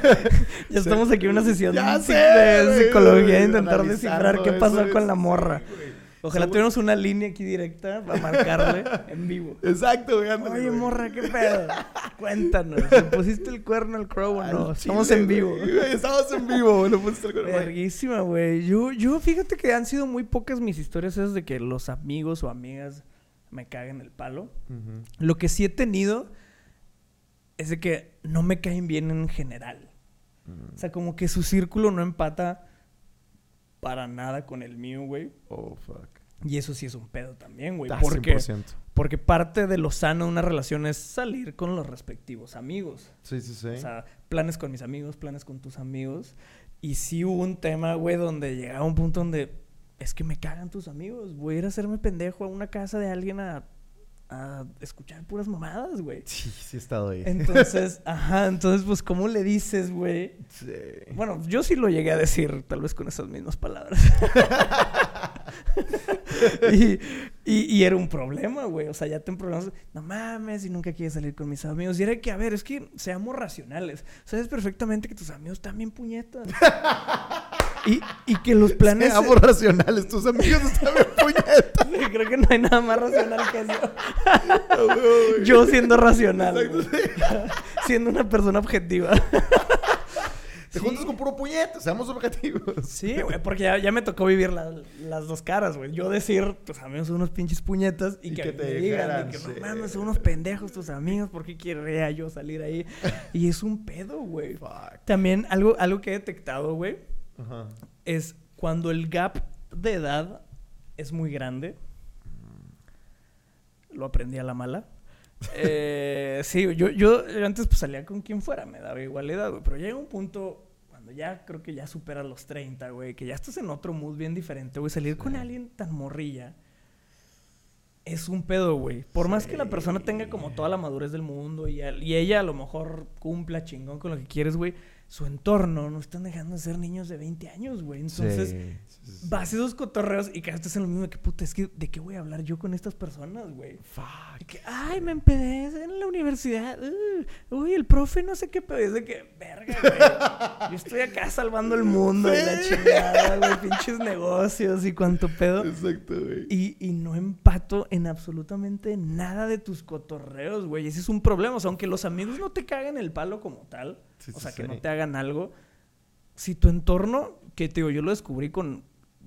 <laughs> Ya estamos aquí en una sesión Ya de, sé, de psicología, intentar descifrar qué pasó con la morra. Ojalá Según- tuviéramos una línea aquí directa para marcarle <laughs> en vivo. Exacto, güey. Oye, morra, ¿qué pedo? Cuéntanos, ¿le pusiste el cuerno al crow o no? Estamos en vivo. güey, Estamos en vivo, güey. Lo pusiste el cuerno, güey. Verguísima, güey. Yo, yo, fíjate que han sido muy pocas mis historias esas de que los amigos o amigas me caguen el palo. Lo que sí he tenido es de que no me caen bien en general. Mm. O sea, como que su círculo no empata para nada con el mío, güey. Oh, fuck. Y eso sí es un pedo también, güey. Porque, 100%. porque parte de lo sano de una relación es salir con los respectivos amigos. Sí, sí, sí. O sea, planes con mis amigos, planes con tus amigos. Y sí hubo un tema, güey, donde llegaba un punto donde es que me cagan tus amigos. Voy a ir a hacerme pendejo a una casa de alguien a a escuchar puras mamadas, güey. Sí, sí he estado ahí. Entonces, <laughs> ajá, entonces, pues, ¿cómo le dices, güey? Sí. Bueno, yo sí lo llegué a decir, tal vez con esas mismas palabras. <laughs> y, y, y era un problema, güey. O sea, ya ten problemas. No mames, y nunca quieres salir con mis amigos. Y era que, a ver, es que seamos racionales. Sabes perfectamente que tus amigos bien puñetas. <laughs> y, y que los planes. Seamos racionales, tus amigos están bien <laughs> puñetas. Sí, creo que no hay nada más racional que eso. Yo siendo racional. <laughs> siendo una persona objetiva. Te Sí. juntas con puro puñete, seamos objetivos. Sí, güey, porque ya, ya me tocó vivir la- las dos caras, güey. Yo decir, tus amigos son unos pinches puñetas y, Y que, que me te digan dijeran, de que sí. no mames, son unos pendejos tus amigos, ¿por qué querría yo salir ahí? <laughs> y es un pedo, güey. También algo, algo que he detectado, güey, Ajá. es cuando el gap de edad es muy grande. Lo aprendí a la mala. <laughs> Eh, sí, yo, yo, antes pues salía con quien fuera, me daba igual edad, güey. Pero llega un punto cuando ya creo que ya superas los 30, güey, que ya estás en otro mood bien diferente, güey. Salir con alguien tan morrilla es un pedo, güey. Por más que la persona tenga como toda la madurez del mundo y, y ella a lo mejor cumpla chingón con lo que quieres, güey, su entorno no están dejando de ser niños de 20 años, güey. Entonces. Vas a esos cotorreos y quedaste en lo mismo que puta, es que ¿de qué voy a hablar yo con estas personas, güey? Fuck. Que, ay, me empedé en la universidad. uh, uy, el profe no sé qué pedo. Es de que, verga, güey. Yo estoy acá salvando el mundo y la chingada, güey. Pinches negocios y cuánto pedo. Exacto, güey. Y, y no empato en absolutamente nada de tus cotorreos, güey. Ese es un problema. O sea, aunque los amigos no te caguen el palo como tal, Sí, o sí, sea, que sí. no te hagan algo, si tu entorno, que te digo, yo lo descubrí con,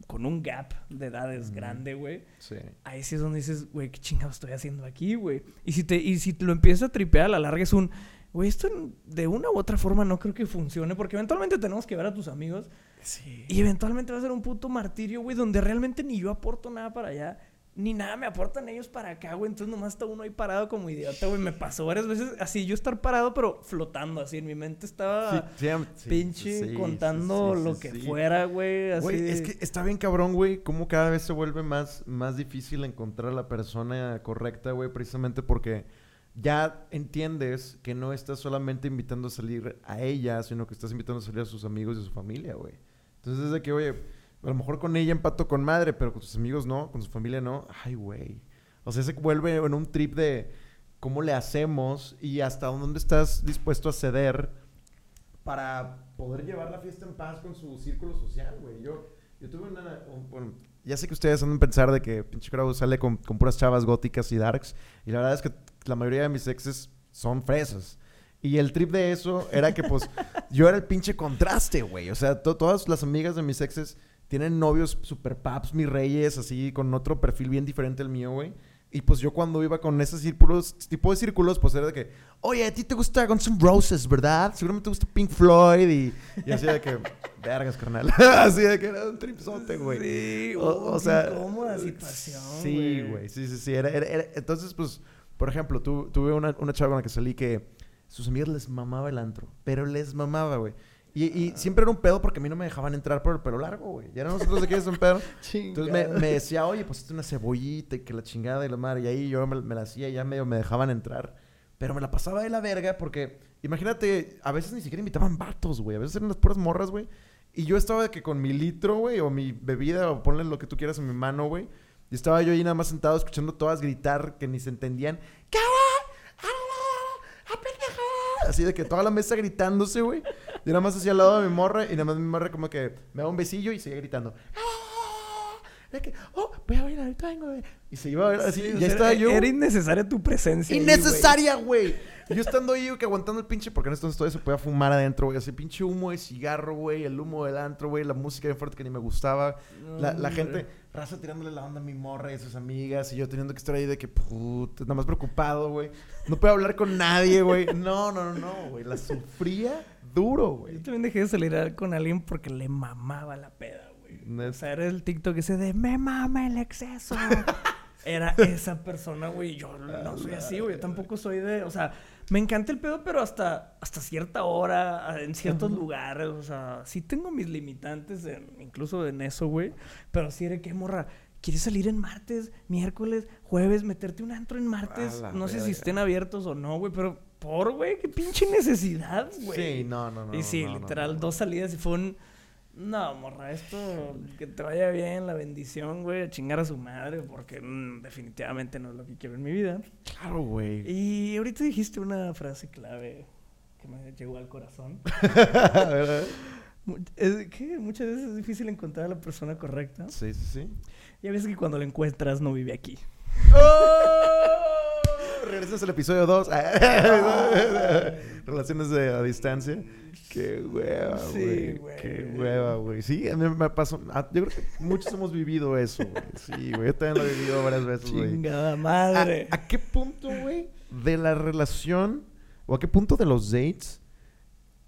con un gap de edades grande, güey. Sí. Ahí sí es donde dices, güey, ¿qué chingados estoy haciendo aquí, güey? Y si te, y si te lo empiezas a tripear a la larga es un, güey, esto de una u otra forma no creo que funcione, porque eventualmente tenemos que ver a tus amigos Sí. y eventualmente va a ser un puto martirio, güey, donde realmente ni yo aporto nada para allá, ni nada me aportan ellos para acá, güey. Entonces nomás está uno ahí parado como idiota, güey. Me pasó varias veces así, yo estar parado, pero flotando así. En mi mente estaba Sí, sí, sí, pinche sí, contando lo que fuera, güey. Así Güey, es que está bien cabrón, güey, cómo cada vez se vuelve más, más difícil encontrar a la persona correcta, güey, precisamente porque ya entiendes que no estás solamente invitando a salir a ella, sino que estás invitando a salir a sus amigos y a su familia, güey. Entonces es de que, oye, a lo mejor con ella empato con madre, pero con sus amigos no, con su familia no. Ay, güey. O sea, se vuelve en un trip de cómo le hacemos y hasta dónde estás dispuesto a ceder para poder llevar la fiesta en paz con su círculo social, güey. Yo, yo tuve una... un- bueno, ya sé que ustedes han de pensar de que pinche Crow sale con, con puras chavas góticas y darks. Y la verdad es que la mayoría de mis exes son fresas. Y el trip de eso era que, pues, <laughs> yo era el pinche contraste, güey. O sea, to- todas las amigas de mis exes tienen novios super paps, mis reyes, así, con otro perfil bien diferente al mío, güey. Y pues yo cuando iba con esos círculos, tipo de círculos, pues era de que, oye, a ti te gusta Guns N' Roses, ¿verdad? Seguramente te gusta Pink Floyd y, y así de que, <laughs> vergas, carnal. <laughs> así de que era un tripsote, güey. Sí, O, o sea, incómoda situación, Sí, güey, sí, sí, sí. Era, era- era- Entonces, pues, por ejemplo, tu- tuve una, una chava con la que salí que sus amigas les mamaba el antro, pero les mamaba, güey. Y, y siempre era un pedo porque a mí no me dejaban entrar por el pelo largo, güey. Ya eran nosotros de que es un pedo. <laughs> Entonces me, me decía, oye, pues una cebollita y que la chingada y la madre. Y ahí yo me, me la hacía y ya medio me dejaban entrar. Pero me la pasaba de la verga porque, imagínate, a veces ni siquiera invitaban vatos, güey. A veces eran las puras morras, güey. Y yo estaba de que con mi litro, güey, o mi bebida, o ponle lo que tú quieras en mi mano, güey. Y estaba yo ahí nada más sentado escuchando todas gritar que ni se entendían. ¡Ah, pendeja! Así de que toda la mesa gritándose, güey. Y nada más hacia al lado de mi morra y nada más mi morra como que me da un besillo y seguía gritando. De que, oh, voy a bailar el tango, güey. Y se iba a ver así. Sí, o ya sea, estaba yo. Era innecesaria tu presencia. ahí, Innecesaria, güey. <laughs> Yo estando ahí, que aguantando el pinche, porque en estos todavía se podía fumar adentro, güey. Así pinche humo de cigarro, güey. El humo del antro, güey. La música bien fuerte que ni me gustaba. La, la gente, raza tirándole la onda a mi morra y a sus amigas. Y yo teniendo que estar ahí de que, puta, nada más preocupado, güey. No puedo hablar con nadie, güey. No, no, no, no, güey. La sufría duro, güey. Yo también dejé de salir con alguien porque le mamaba la peda. O sea, era el TikTok ese de me mama el exceso. <laughs> era esa persona, güey. Yo no soy así, güey. Yo tampoco soy de. O sea, me encanta el pedo, pero hasta, hasta cierta hora, en ciertos lugares. O sea, sí tengo mis limitantes, en- incluso en eso, güey. Pero sí era que morra. ¿Quieres salir en martes, miércoles, jueves, meterte un antro en martes? No sé si estén abiertos o no, güey, pero por, güey, qué pinche necesidad, güey. Sí, no, no, no. Y sí, no, no, literal, no. dos salidas y fue un... No, morra, esto, que te vaya bien, la bendición, güey, a chingar a su madre, porque mm, definitivamente no es lo que quiero en mi vida. Claro, güey. Y ahorita dijiste una frase clave que me llegó al corazón. <laughs> Es que muchas veces es difícil encontrar a la persona correcta. Sí, sí, sí. Y a veces que cuando la encuentras no vive aquí. ¡Oh! Regresas al episodio 2. <laughs> Relaciones de, a distancia. Qué hueva, Sí, güey. güey. Qué hueva, güey. Sí, a mí me pasó. ah, Yo creo que muchos hemos vivido eso, güey. Sí, güey. Yo también lo he vivido varias veces, güey. Chingada ¿A, madre. a qué punto, güey, de la relación o a qué punto de los dates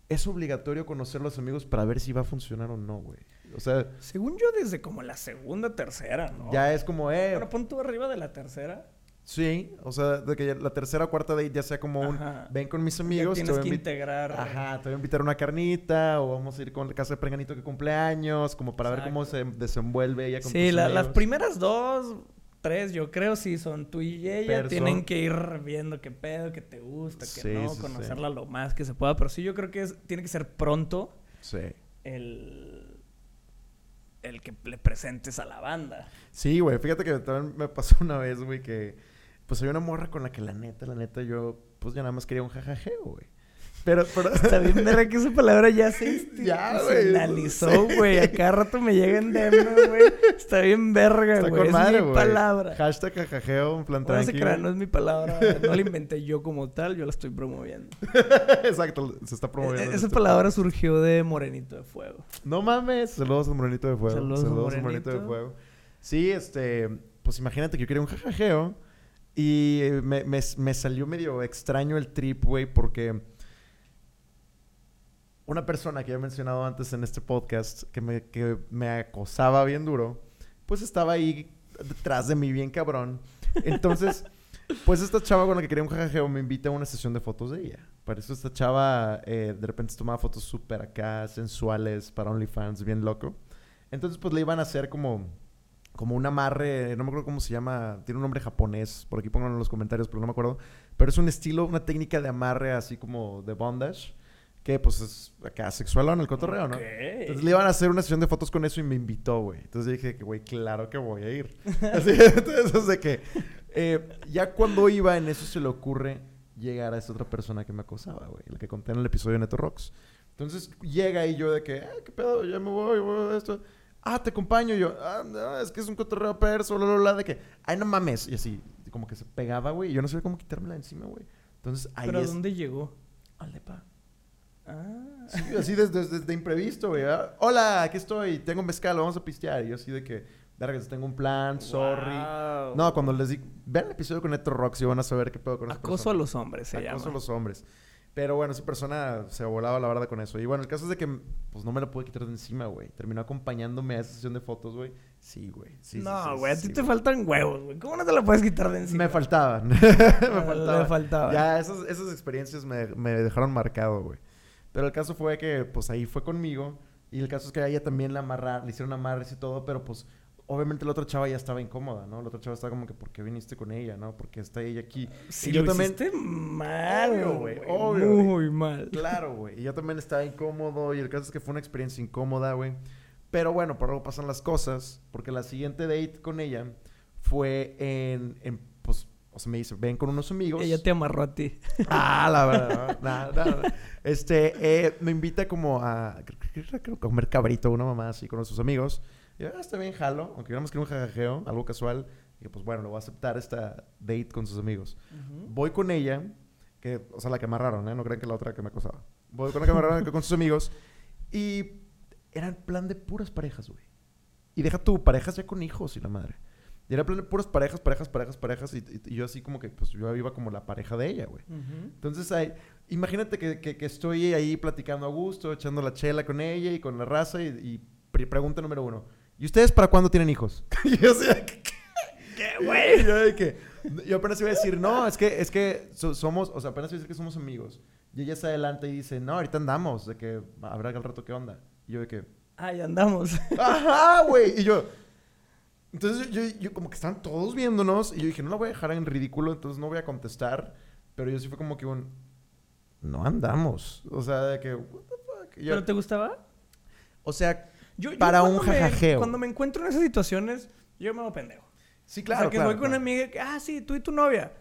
es obligatorio conocer a los amigos para ver si va a funcionar o no, güey? O sea, Según yo, desde como la segunda, tercera, ¿no? ya es como, eh, Bueno, pon tú arriba de la tercera. Sí, o sea, de que ya la tercera o cuarta date ya sea como un Ajá. ven con mis amigos, tienes que integrar. Ajá, te voy a invitar a una carnita o vamos a ir con la casa de Prenganito que cumpleaños, como para ver cómo se desenvuelve ella con Sí, tus la- las primeras dos, tres, yo creo, sí son tú y ella. Tienen que ir viendo qué pedo, qué te gusta, qué Sí, no, sí, sí. conocerla lo más que se pueda. Pero sí, yo creo que es- tiene que ser pronto Sí. el, el que le presentes a la banda. Sí, güey, fíjate que también me pasó una vez, güey, que pues había una morra con la que la neta, la neta yo pues ya nada más quería un jajajeo, güey. Pero, pero... <laughs> Está bien, verga, que esa palabra ya se Ya, güey. güey. A cada rato me llega en DM, güey. Está bien verga, güey. Es madre, mi palabra. Hashtag jajajeo, en plan No se tranquilo. no es mi palabra. No la <laughs> inventé yo como tal, yo la estoy promoviendo. Exacto, se está promoviendo. E- Esa palabra surgió de Morenito de Fuego. No mames. Saludos a Morenito de Fuego. Saludos Saludos, a a Morenito de Morenito. Fuego. Sí, este... Pues imagínate que yo quería un jajajeo. Y eh, me, me- me salió medio extraño el trip, güey, porque... Una persona que ya he mencionado antes en este podcast, que me, que me acosaba bien duro, pues estaba ahí detrás de mí bien cabrón. Entonces, <laughs> pues esta chava con la que quería un jajajeo me invita a una sesión de fotos de ella. Para eso esta chava eh, de repente tomaba fotos súper acá, sensuales, para OnlyFans, bien loco. Entonces, pues le iban a hacer como, como un amarre, no me acuerdo cómo se llama, tiene un nombre japonés, por aquí pónganlo en los comentarios, pero no me acuerdo. Pero es un estilo, una técnica de amarre así como de bondage, que pues es acá sexual en el cotorreo, ¿no? Entonces le iban a hacer una sesión de fotos con eso y me invitó, güey. Entonces dije que, güey, claro que voy a ir. <laughs> Así, entonces, de que eh, ya cuando iba en eso se le ocurre llegar a esta otra persona que me acosaba, güey. La que conté en el episodio de Neto Rocks. Entonces llega y yo de que, ah, qué pedo, ya me voy, voy a esto. Ah, te acompaño. Y yo, ah, no, es que es un cotorreo perso, bla, bla, bla, de que, ay, no mames. Y así, como que se pegaba, güey. y Yo no sabía cómo quitármela encima, güey. Entonces ahí ¿Pero a dónde llegó? Al depa. Ah. Sí, así desde, desde, imprevisto, güey. Hola, aquí estoy, tengo mezcal, vamos a pistear. Y yo así de que, verga, tengo un plan, sorry. Wow. No, cuando les di, vean el episodio con Neto Rocks y van a saber qué pedo con Acoso a los hombres se Acoso llama. a los hombres. Pero bueno, esa persona se volaba la verdad con eso. Y bueno, el caso es de que pues no me lo pude quitar de encima, güey. Terminó acompañándome a esa sesión de fotos, güey. Sí, güey. Sí, no, güey, a sí, ti te faltan huevos, güey. ¿Cómo no te la puedes quitar de encima? Me faltaban. <laughs> me Ah, faltaban. le faltaban. Ya, esas, esas experiencias me, me dejaron marcado, güey. Pero el caso fue que, pues ahí fue conmigo. Y el caso es que a ella también la amarraron, le hicieron amarres y todo. Pero pues, obviamente la otra chava ya estaba incómoda, ¿no? La otra chava estaba como que, ¿por qué viniste con ella, no? Porque está ella aquí. Sí, y yo lo también. hiciste mal, güey. obvio. Muy mal. Claro, güey. Y yo también estaba incómodo. Y el caso es que fue una experiencia incómoda, güey. Pero bueno, por algo pasan las cosas. Porque la siguiente date con ella fue en, en pues, o sea, me dice, ven con unos amigos. Ella te amarró a ti. Ah, la verdad. <laughs> no, no, no. Este, eh, me invita como a, a comer cabrito, una mamá así con sus amigos. Y yo, ah, está bien, jalo. Aunque éramos que un jajajeo, algo casual. Y pues bueno, lo voy a aceptar esta date con sus amigos. Voy con ella, que, o sea, la que amarraron, ¿eh? No crean que la otra que me acosaba. Voy con la que amarraron con sus amigos. Y era plan de puras parejas, güey. Y deja tu parejas ya con hijos y la madre. Y era plan de puras parejas, parejas, parejas, parejas. Y, y- y yo así como que, pues yo iba como la pareja de ella, güey. Entonces, ahí, imagínate que, que- que estoy ahí platicando a gusto, echando la chela con ella y con la raza. Y, y pre- pregunta número uno: ¿Y ustedes para cuándo tienen hijos? <laughs> y yo así, ¿qué, ¿Qué, güey? yo, de que, yo apenas iba a decir, no, es que, es que so- somos, o sea, apenas iba a decir que somos amigos. Y ella se adelanta y dice, no, ahorita andamos, de que habrá al rato qué onda. Y yo de que, Ahí andamos. <laughs> ajá, güey. Y yo, Entonces yo, yo, yo como que estaban todos viéndonos y yo dije, no la voy a dejar en ridículo, entonces no voy a contestar. Pero yo sí fue como que un... No andamos. O sea, de que... What the fuck? Yo- ¿Pero te gustaba? o sea, Yo, yo Para un cuando me- jajajeo. cuando me encuentro en esas situaciones, yo me hago pendejo. sí, o claro, sea, que claro, voy con una claro. amiga que, ah, sí, tú y tu novia.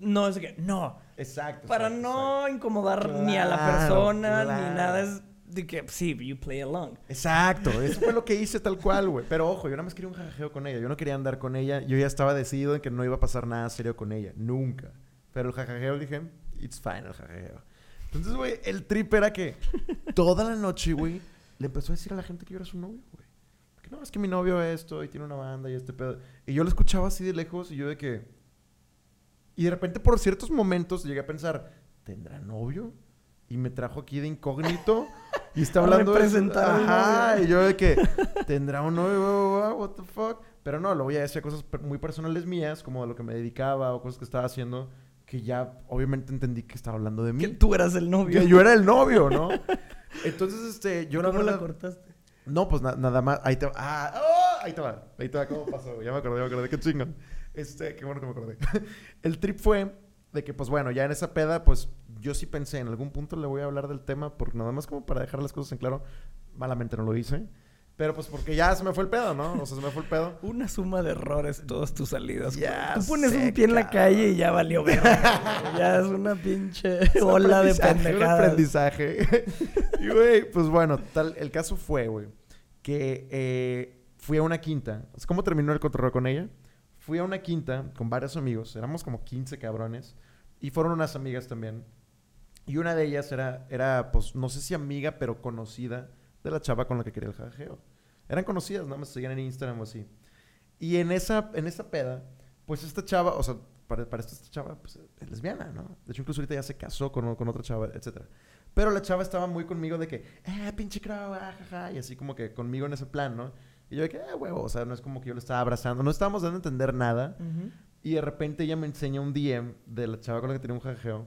No, es que, no. Exacto. Para exacto, no incomodar ni a la Claro, persona, ni claro. nada. Es de que, sí, you play along. Exacto, <laughs> eso fue lo que hice tal cual, güey. Pero ojo, yo nada más quería un jajeo con ella. Yo no quería andar con ella. Yo ya estaba decidido en que no iba a pasar nada serio con ella. Nunca. Pero el jajajeo dije, it's fine el jajajeo. Entonces, güey, el trip era que toda la noche, güey, le empezó a decir a la gente que yo era su novio, güey. Que no, es que mi novio es esto y tiene una banda y este pedo. Y yo lo escuchaba así de lejos y yo de que... Y de repente por ciertos momentos llegué a pensar, ¿tendrá novio? Y me trajo aquí de incógnito y está <laughs> A hablando de... Ajá, y yo de que, ¿tendrá un novio? What the fuck? Pero no, luego ya decía cosas per- muy personales mías, como a lo que me dedicaba o cosas que estaba haciendo, que ya obviamente entendí que estaba hablando de Que mí. tú eras el novio. Que yo era el novio, ¿no? <laughs> Entonces, este, yo ¿Cómo la verdad... cortaste? No, pues na- nada más. Ahí te va. Ah, ¡oh! ahí te va. Ahí te va. ¿Cómo pasó? Ya me acordé, ya me acordé. Qué chingón. Este, qué bueno que me acordé. <laughs> El trip fue de que, pues bueno, ya en esa peda, pues yo sí pensé, en algún punto le voy a hablar del tema, porque nada más como para dejar las cosas en claro. Malamente no lo hice. Pero pues porque ya se me fue el pedo, ¿no? O sea, se me fue el pedo. <laughs> Una suma de errores todas tus salidas. Ya Tú pones sé, un pie en la calle y ya valió güey. <laughs> ya es una pinche ola de Aprendizaje, un pendejadas. aprendizaje. <laughs> y, güey, pues bueno, tal, el caso fue, güey, que eh, fui a una quinta. ¿Cómo terminó el cotorreo con ella? Fui a una quinta con varios amigos. Éramos como 15 cabrones. Y fueron unas amigas también. Y una de ellas era, era, pues, no sé si amiga, pero conocida de la chava con la que quería el jajeo. Eran conocidas, nada más se seguían en Instagram o así. Y en esa, en esa peda, pues esta chava, o sea, para, para esta chava, pues es lesbiana, ¿no? De hecho, incluso ahorita ya se casó con, con otra chava, etcétera. Pero la chava estaba muy conmigo de que, eh, pinche crow, ah, jaja, y así como que conmigo en ese plan, ¿no? Y yo de que, eh, huevo, o sea, no es como que yo le estaba abrazando, no estábamos dando a entender nada. Y de repente ella me enseña un DM de la chava con la que tenía un jajeo,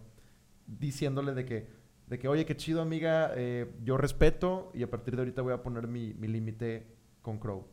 diciéndole de que, de que oye, qué chido, amiga, eh, yo respeto y a partir de ahorita voy a poner mi, mi límite con Crow.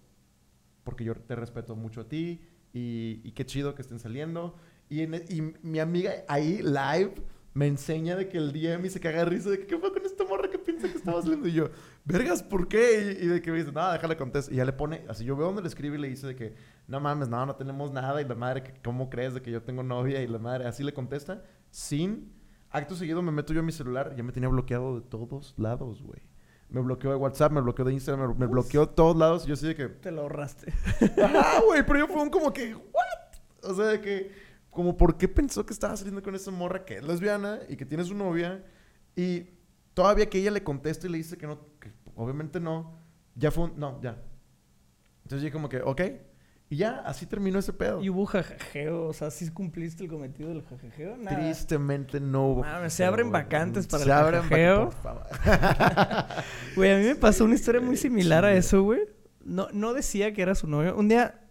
Porque yo te respeto mucho a ti y, y qué chido que estén saliendo. Y, e, mi amiga ahí, live, me enseña de que el DM y se caga de risa de que qué fue con esta morra que piensa que estaba saliendo. Y yo, vergas, ¿por qué? Y, de que me dice, nada, déjale contestar. Y ya le pone, así yo veo donde le escribe y le dice de que, no mames, no, no tenemos nada. Y la madre, ¿cómo crees de que yo tengo novia? Y la madre, así le contesta, sin. Acto seguido me meto yo a mi celular, ya me tenía bloqueado de todos lados, güey. Me bloqueó de WhatsApp, me bloqueó de Instagram, me, me bloqueó de todos lados. Y yo así de que, Te lo ahorraste. Ajá, <laughs> güey, pero yo fue un como que, ¿what? O sea, de que, como, ¿por qué pensó que estaba saliendo con esa morra que es lesbiana y que tiene su novia? Y todavía que ella le contesta y le dice que no, que obviamente no, ya fue un, no, ya. Entonces yo como que, ok. Y ya, así terminó ese pedo. Y hubo jajajeo. O sea, ¿sí cumpliste el cometido del jajajeo? Nada. Tristemente no hubo. Se abren vacantes para Se el abren jajajeo. <laughs> Güey, a mí me pasó una historia muy <laughs> similar a eso, güey. No, no decía que era su novio. Un día,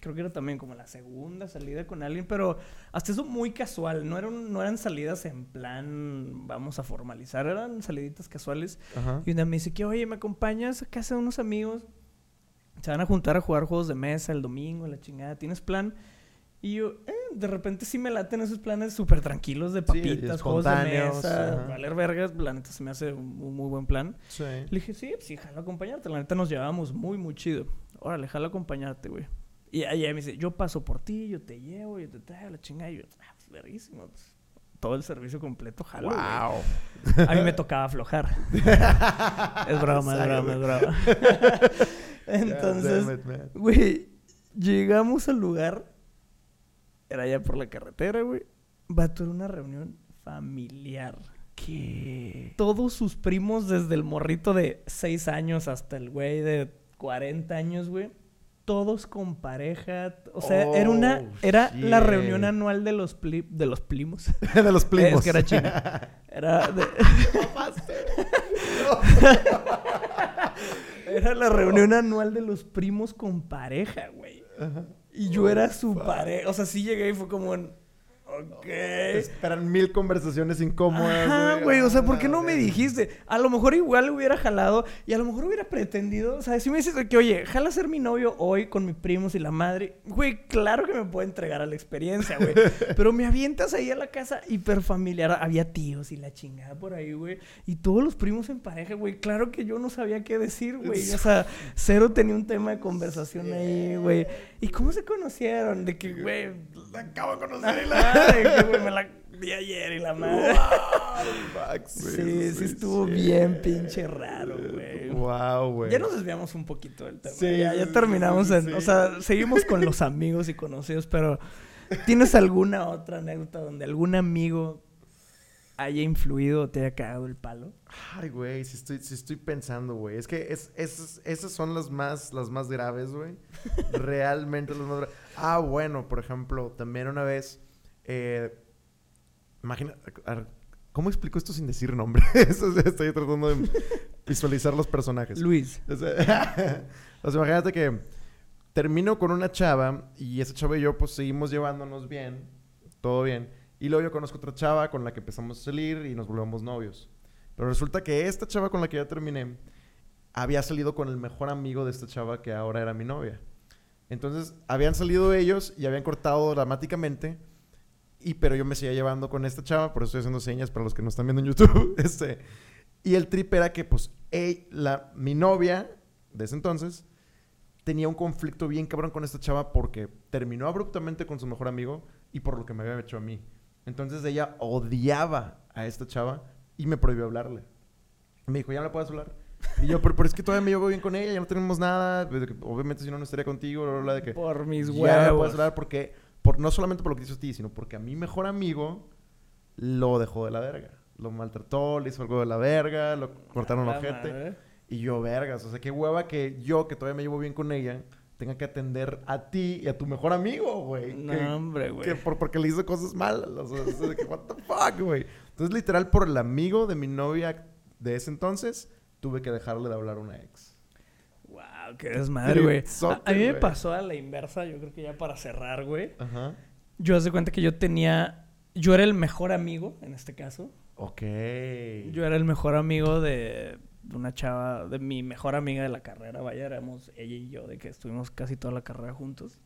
creo que era también como la segunda salida con alguien, pero hasta eso muy casual. No eran, no eran salidas en plan, vamos a formalizar, eran saliditas casuales. Ajá. Y una me dice que, oye, ¿me acompañas a casa de unos amigos? Se van a juntar a jugar juegos de mesa el domingo, la chingada. ¿Tienes plan? Y yo, eh, de repente sí me laten esos planes súper tranquilos de Sí, papitas, juegos de mesa, ajá. valer vergas. La neta se me hace un, un muy buen plan. Sí. Le dije, sí, pues sí, jalo acompañarte. La neta nos llevábamos muy, muy chido. Órale, jalo acompañarte, güey. Y ella me dice, yo paso por ti, yo te llevo, yo te traigo la chingada. Y yo, ah, pues verguísimo. pues, todo el servicio completo, jalo. Wow. A mí me tocaba aflojar. <laughs> es broma, es broma, es broma. <laughs> Entonces, güey, llegamos al lugar. Era allá por la carretera, güey. Vato, era una reunión familiar. ¿Qué? Todos sus primos, desde el morrito de 6 años hasta el güey de 40 años, güey. Todos con pareja. O sea, era una. Oh, Era la reunión anual de los, pli- de los primos. <laughs> de los primos. Es que era chino. <laughs> Era de- <laughs> Era la reunión anual de los primos con pareja, güey. Y yo era su pareja. O sea, sí llegué y fue como un... Ok. Te esperan mil conversaciones incómodas. Ajá, güey, o sea, ¿por qué no me dijiste? A lo mejor igual hubiera jalado y a lo mejor hubiera pretendido, o sea, si me dices que, oye, jala ser mi novio hoy con mis primos y la madre, güey, claro que me puedo entregar a la experiencia, güey. <laughs> Pero me avientas ahí a la casa hiper familiar, había tíos y la chingada por ahí, güey, y todos los primos en pareja, güey, claro que yo no sabía qué decir, güey, o sea, cero tenía un tema de conversación ahí, güey. ¿Y cómo se conocieron? De que, güey, La acabo de conocer. y la- que, güey, me la vi ayer y la madre. Max, Sí, sí estuvo bien pinche raro, güey. Wow, güey. Ya nos desviamos un poquito del tema. Sí, ya, sí, ya sí, terminamos sí, en... sí. O sea, seguimos con los amigos y conocidos, pero... ¿Tienes alguna otra anécdota donde algún amigo haya influido o te haya cagado el palo? Ay, güey, sí estoy, sí estoy pensando, güey. Es que es, es- esas son las más, las más graves, güey. <laughs> Realmente las más graves. Ah, bueno, por ejemplo, también una vez... Eh, imagina... ¿Cómo explico esto sin decir nombre? <laughs> Estoy tratando de visualizar los personajes. Luis. O sea, <laughs> o sea, imagínate que termino con una chava y esa chava y yo pues seguimos llevándonos bien, todo bien. Y luego yo conozco otra chava con la que empezamos a salir y nos volvemos novios. Pero resulta que esta chava con la que ya terminé había salido con el mejor amigo de esta chava que ahora era mi novia. Entonces habían salido ellos y habían cortado dramáticamente. Y pero yo me seguía llevando con esta chava, por eso estoy haciendo señas para los que no están viendo en YouTube. <laughs> Este, y el trip era que, pues, la, mi novia de ese entonces tenía un conflicto bien cabrón con esta chava porque terminó abruptamente con su mejor amigo y por lo que me había hecho a mí. Entonces ella odiaba a esta chava y me prohibió hablarle. Me dijo, ya no le puedes hablar. Y yo, pero, pero es que todavía me llevo bien con ella, ya no tenemos nada. pues, Obviamente, si no, no estaría contigo. bla, bla, de que Por mis ya no puedes huevos. hablar porque, por, no solamente por lo que hizo a ti, sino porque a mi mejor amigo lo dejó de la verga. Lo maltrató, le hizo algo de la verga, lo cortaron La madre. Y yo, vergas, o sea, qué hueva que yo, que todavía me llevo bien con ella, tenga que atender a ti y a tu mejor amigo, güey. No, Que- hombre, güey. que por, porque le hizo cosas malas. O sea, es de que, what the fuck, güey. Entonces, literal, por el amigo de mi novia de ese entonces, tuve que dejarle de hablar a una ex. Wow, qué desmadre, güey. A, a mí me pasó a la inversa, yo creo que ya para cerrar, güey. Ajá. Yo hace cuenta que yo tenía... Yo era el mejor amigo, en este caso. Ok. Yo era el mejor amigo de una chava, de mi mejor amiga de la carrera, vaya, éramos ella y yo, de que estuvimos casi toda la carrera juntos.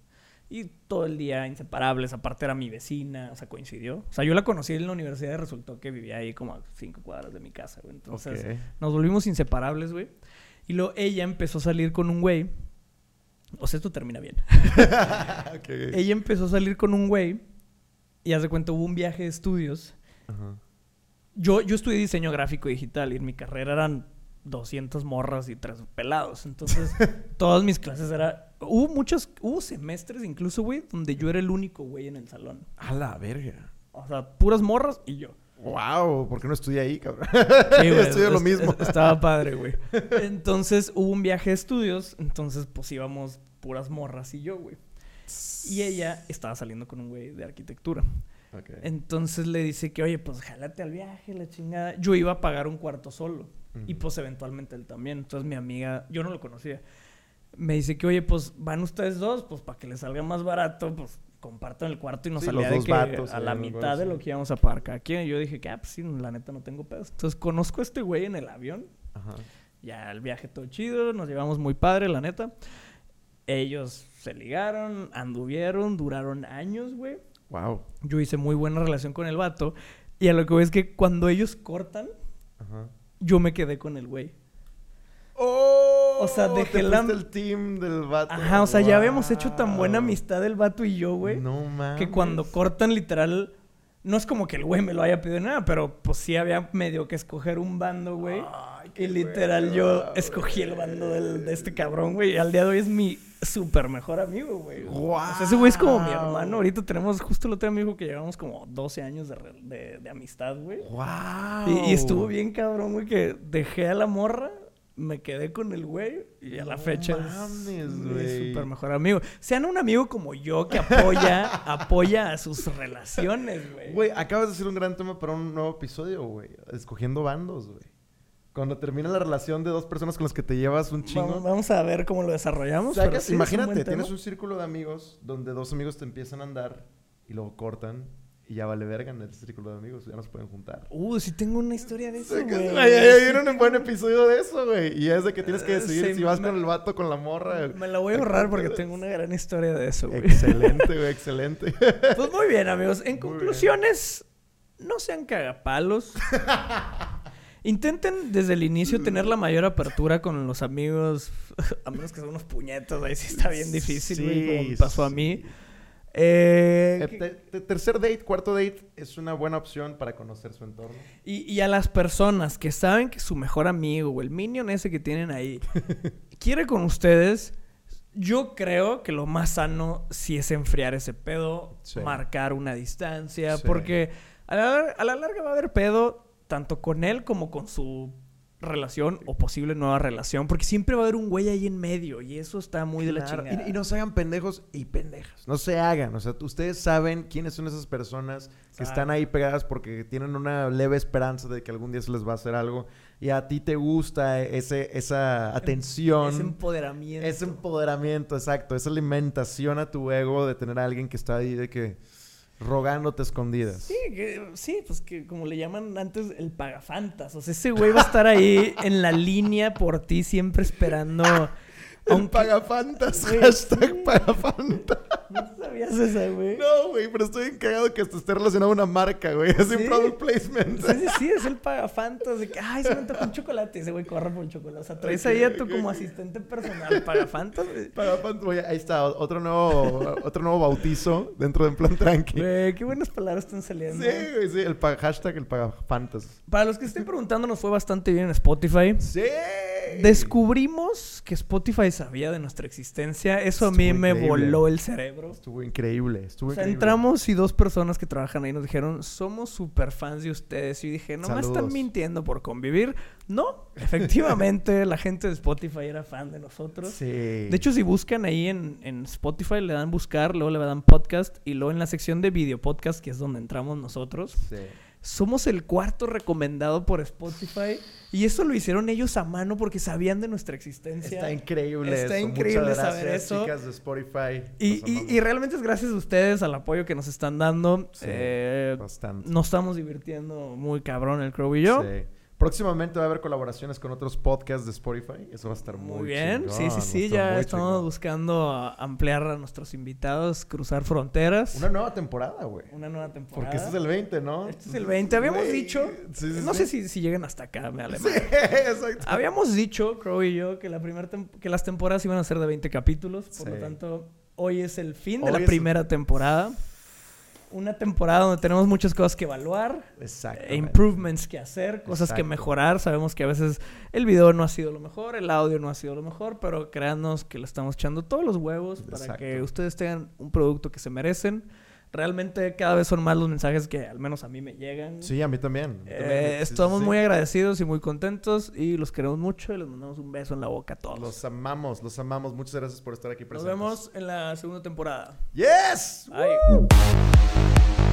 Y todo el día inseparables, aparte era mi vecina, o sea, coincidió. O sea, yo la conocí en la universidad y resultó que vivía ahí como a cinco cuadras de mi casa, güey. Entonces, Ok. nos volvimos inseparables, güey. Y luego ella empezó a salir con un güey. O sea, esto termina bien. <laughs> <laughs> Ok. Ella empezó a salir con un güey. Y haz de cuenta, hubo un viaje de estudios. Ajá. Yo, yo estudié diseño gráfico y digital y en mi carrera eran 200 morras y tres pelados. Entonces, <laughs> todas mis clases era... Hubo muchos... Hubo semestres incluso, güey, donde yo era el único güey en el salón. A la verga. O sea, puras morras y yo. Wow, ¿por qué no estudié ahí, cabrón? Sí, <laughs> güey, Estudio lo mismo. est- Estaba padre, güey. <laughs> Entonces, hubo un viaje de estudios. Entonces, pues íbamos puras morras y yo, güey. Y ella estaba saliendo con un güey de arquitectura. Ok. Entonces le dice que, oye, pues jálate al viaje, la chingada. Yo iba a pagar un cuarto solo. Y pues eventualmente él también. Entonces mi amiga, yo no lo conocía. Me dice que, oye, pues van ustedes dos, pues para que les salga más barato, pues compartan el cuarto y nos Sí, salía de que vatos, a eh, la mitad de lo que íbamos a pagar cada quien. Y yo dije que, ah, pues sí, la neta no tengo pedos. Entonces conozco a este güey en el avión. Ajá. Ya el viaje todo chido, nos llevamos muy padre, la neta. Ellos se ligaron, anduvieron, duraron años, güey. Wow. Yo hice muy buena relación con el vato. Y a lo que voy es que cuando ellos cortan, Ajá. yo me quedé con el güey. ¡Oh! O sea, dejé te el team del vato. Ajá, o sea, ya habíamos hecho tan buena Wow. amistad el vato y yo, güey. No mames. que cuando cortan, literal. No es como que el güey me lo haya pedido nada, pero pues sí había medio que escoger un bando, güey. Y literal yo güey. escogí el bando del- de este cabrón, güey. Y al día de hoy es mi súper mejor amigo, güey. Guau. O sea, ese güey es como mi hermano. Ahorita tenemos, justo el otro dijo que llevamos como 12 años de, de- de amistad, güey. Wow. Y, y estuvo bien cabrón, güey, que dejé a la morra, me quedé con el güey y a la No fecha mames, es mi güey. súper mejor amigo. Sean un amigo como yo que apoya, <laughs> apoya a sus relaciones, güey. Güey, acabas de hacer un gran tema para un nuevo episodio, güey. Escogiendo bandos, güey. Cuando termina la relación de dos personas con las que te llevas un chingo. Vamos, vamos a ver cómo lo desarrollamos. Pero sí es un imagínate, tienes un círculo de amigos donde dos amigos te empiezan a andar y luego cortan Y ya vale verga en el círculo de amigos, ya nos pueden juntar. Uh, sí tengo una historia de eso, güey. Ay, ay, ay, Era un buen episodio de eso, güey. Y es de que tienes que Eh, decidir sí, si vas me- con el vato, con la morra. Me la voy a ahorrar porque tengo una gran historia de eso, güey. Excelente, güey, excelente. <laughs> Pues muy bien, amigos. En Muy conclusiones, no sean cagapalos. Intenten desde el inicio tener la mayor apertura con los amigos, <laughs> a menos que sean unos puñetos, ahí sí está bien difícil, güey, como me Sí, pasó a mí. Eh, Eh, tercer date, cuarto date es una buena opción para conocer su entorno. y, y a las personas que saben que su mejor amigo o el minion ese que tienen ahí <laughs> quiere con ustedes, yo creo que lo más sano sí es enfriar ese pedo, Sí. marcar una distancia, Sí. porque a la, a la larga va a haber pedo tanto con él como con su relación o posible nueva relación, porque siempre va a haber un güey ahí en medio y eso está muy de la Claro, chingada. Y, y no se hagan pendejos y pendejas. No se hagan. O sea, ustedes saben quiénes son esas personas que están ahí pegadas porque tienen una leve esperanza de que algún día se les va a hacer algo. Y a ti te gusta ese, esa atención. Ese empoderamiento. Ese empoderamiento, exacto. Esa alimentación a tu ego de tener a alguien que está ahí de que rogándote escondidas. Sí, que, sí, pues que como le llaman antes el pagafantas. O sea, ese güey va a estar ahí en la línea por ti, siempre esperando. Aunque- pagafantas. Hashtag pagafantas. ¿No sabías esa, güey? No, güey, pero estoy encagado que esto esté relacionado a una marca, güey. Es ¿Sí? un product placement. Sí, sí, sí, es el pagafantas. De que, ay, se me antojó un chocolate. Ese güey corre por un chocolate. O sea, traes ahí a tu ok, como asistente personal. Pagafantas, güey. Pagafantas, güey, ahí está, otro nuevo, otro nuevo bautizo dentro de En Plan Tranqui. Güey, qué buenas palabras están saliendo. Sí, güey, sí, el hashtag el pagafantas. Para los que estén preguntando, nos fue bastante bien en Spotify. Sí. Descubrimos que Spotify sabía de nuestra existencia. Eso a mí me voló el cerebro. Estuvo increíble, estuvo O sea, increíble. entramos y dos personas que trabajan ahí nos dijeron, somos super fans de ustedes. Y dije, no me están mintiendo por convivir. No, efectivamente, <laughs> la gente de Spotify era fan de nosotros. Sí. De hecho, si buscan ahí en, en Spotify, le dan buscar, luego le dan podcast y luego en la sección de video podcast, que es donde entramos nosotros, Sí. Somos el cuarto recomendado por Spotify. Y eso lo hicieron ellos a mano porque sabían de nuestra existencia. Está increíble Está eso. increíble Muchas saber eso. chicas de Spotify. Y, y realmente es gracias a ustedes, al apoyo que nos están dando. Sí, Eh, bastante. nos estamos divirtiendo muy cabrón el Crow y yo. Sí. Próximamente va a haber colaboraciones con otros podcasts de Spotify. Eso va a estar muy, Muy bien, chingón, sí, sí, sí, ya estamos chingón. buscando ampliar a nuestros invitados, cruzar fronteras. Una nueva temporada, güey. Una nueva temporada. Porque este es el 20, ¿no? Este es el 20. Habíamos dicho, sí, sí, no sí. sé si, si lleguen hasta acá, me vale Sí, <laughs> exacto. Habíamos dicho, Crow y yo, que, la primer que las temporadas iban a ser de 20 capítulos. Por lo tanto, hoy es el fin de la es el- primera temporada. Una temporada donde tenemos muchas cosas que evaluar. Exacto. e improvements que hacer, cosas que mejorar. Sabemos que a veces el video no ha sido lo mejor, el audio no ha sido lo mejor, pero créanos que le estamos echando todos los huevos para que ustedes tengan un producto que se merecen. Realmente cada vez son más los mensajes que al menos a mí me llegan. Sí, a mí también. a mí Eh, también. Sí, sí, estamos sí. muy agradecidos y muy contentos y los queremos mucho y les mandamos un beso en la boca a todos. Los amamos, los amamos. Muchas gracias por estar aquí Nos presentes. vemos en la segunda temporada. ¡Yes! Bye.